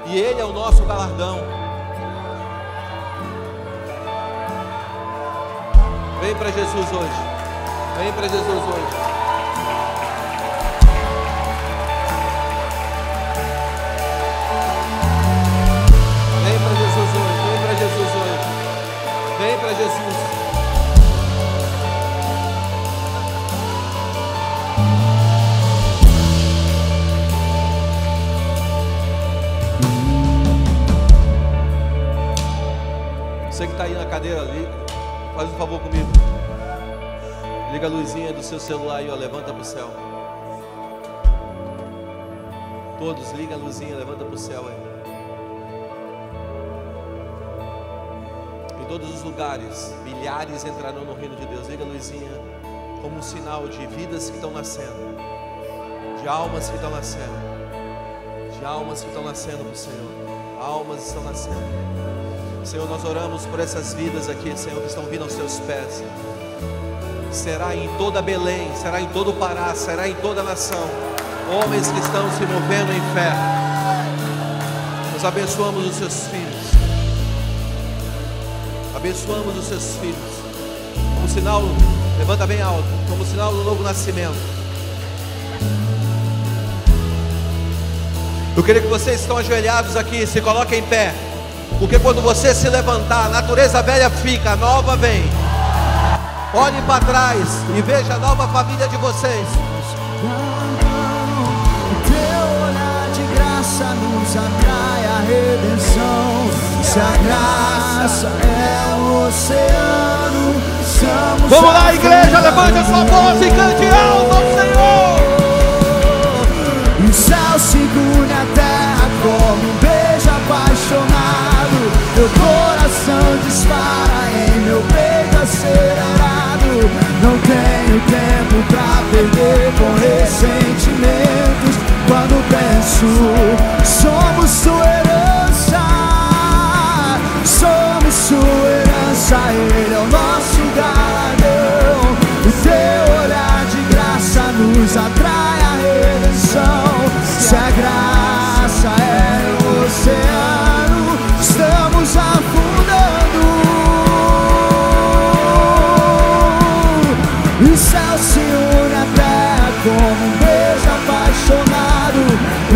E Ele é o nosso galardão. Vem para Jesus hoje. Vem para Jesus hoje. Aí na cadeira ali, faz um favor comigo. Liga a luzinha do seu celular aí, ó, levanta para o céu. Todos, liga a luzinha, levanta para o céu aí. Em todos os lugares, milhares entrarão no reino de Deus. Liga a luzinha como um sinal de vidas que estão nascendo, de almas que estão nascendo, de almas que estão nascendo para o Senhor. Almas estão nascendo. Senhor, nós oramos por essas vidas aqui, Senhor, que estão vindo aos seus pés. Será em toda Belém, será em todo o Pará, será em toda a nação. Homens que estão se movendo em fé. Nós abençoamos os seus filhos. Abençoamos os seus filhos. Como sinal, levanta bem alto, como sinal do novo nascimento. Eu queria que vocês estão ajoelhados aqui, se coloquem em pé. Porque quando você se levantar, a natureza velha fica, a nova vem. Olhe para trás e veja a nova família de vocês. Teu olhar de graça nos atrai a redenção. Se a graça é o oceano, somos Vamos lá, igreja, levante a sua voz e cante alto ao Senhor. O céu segura a terra como um beijo apaixonado. Meu coração dispara em meu peito acelerado. Não tenho tempo pra perder com ressentimentos. Quando penso, somos sua herança. Somos sua herança, Ele é o nosso galardão.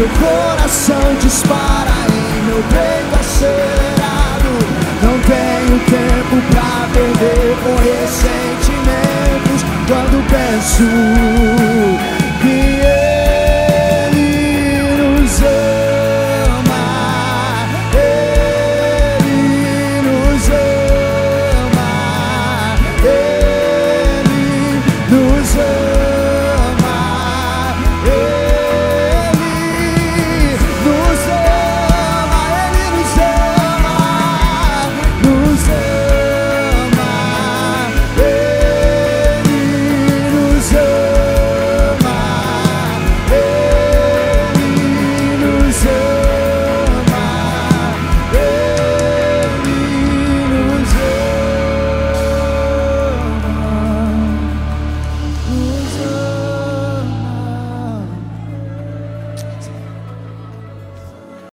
Meu coração dispara em meu peito acelerado. Não tenho tempo pra perder com ressentimentos. Quando penso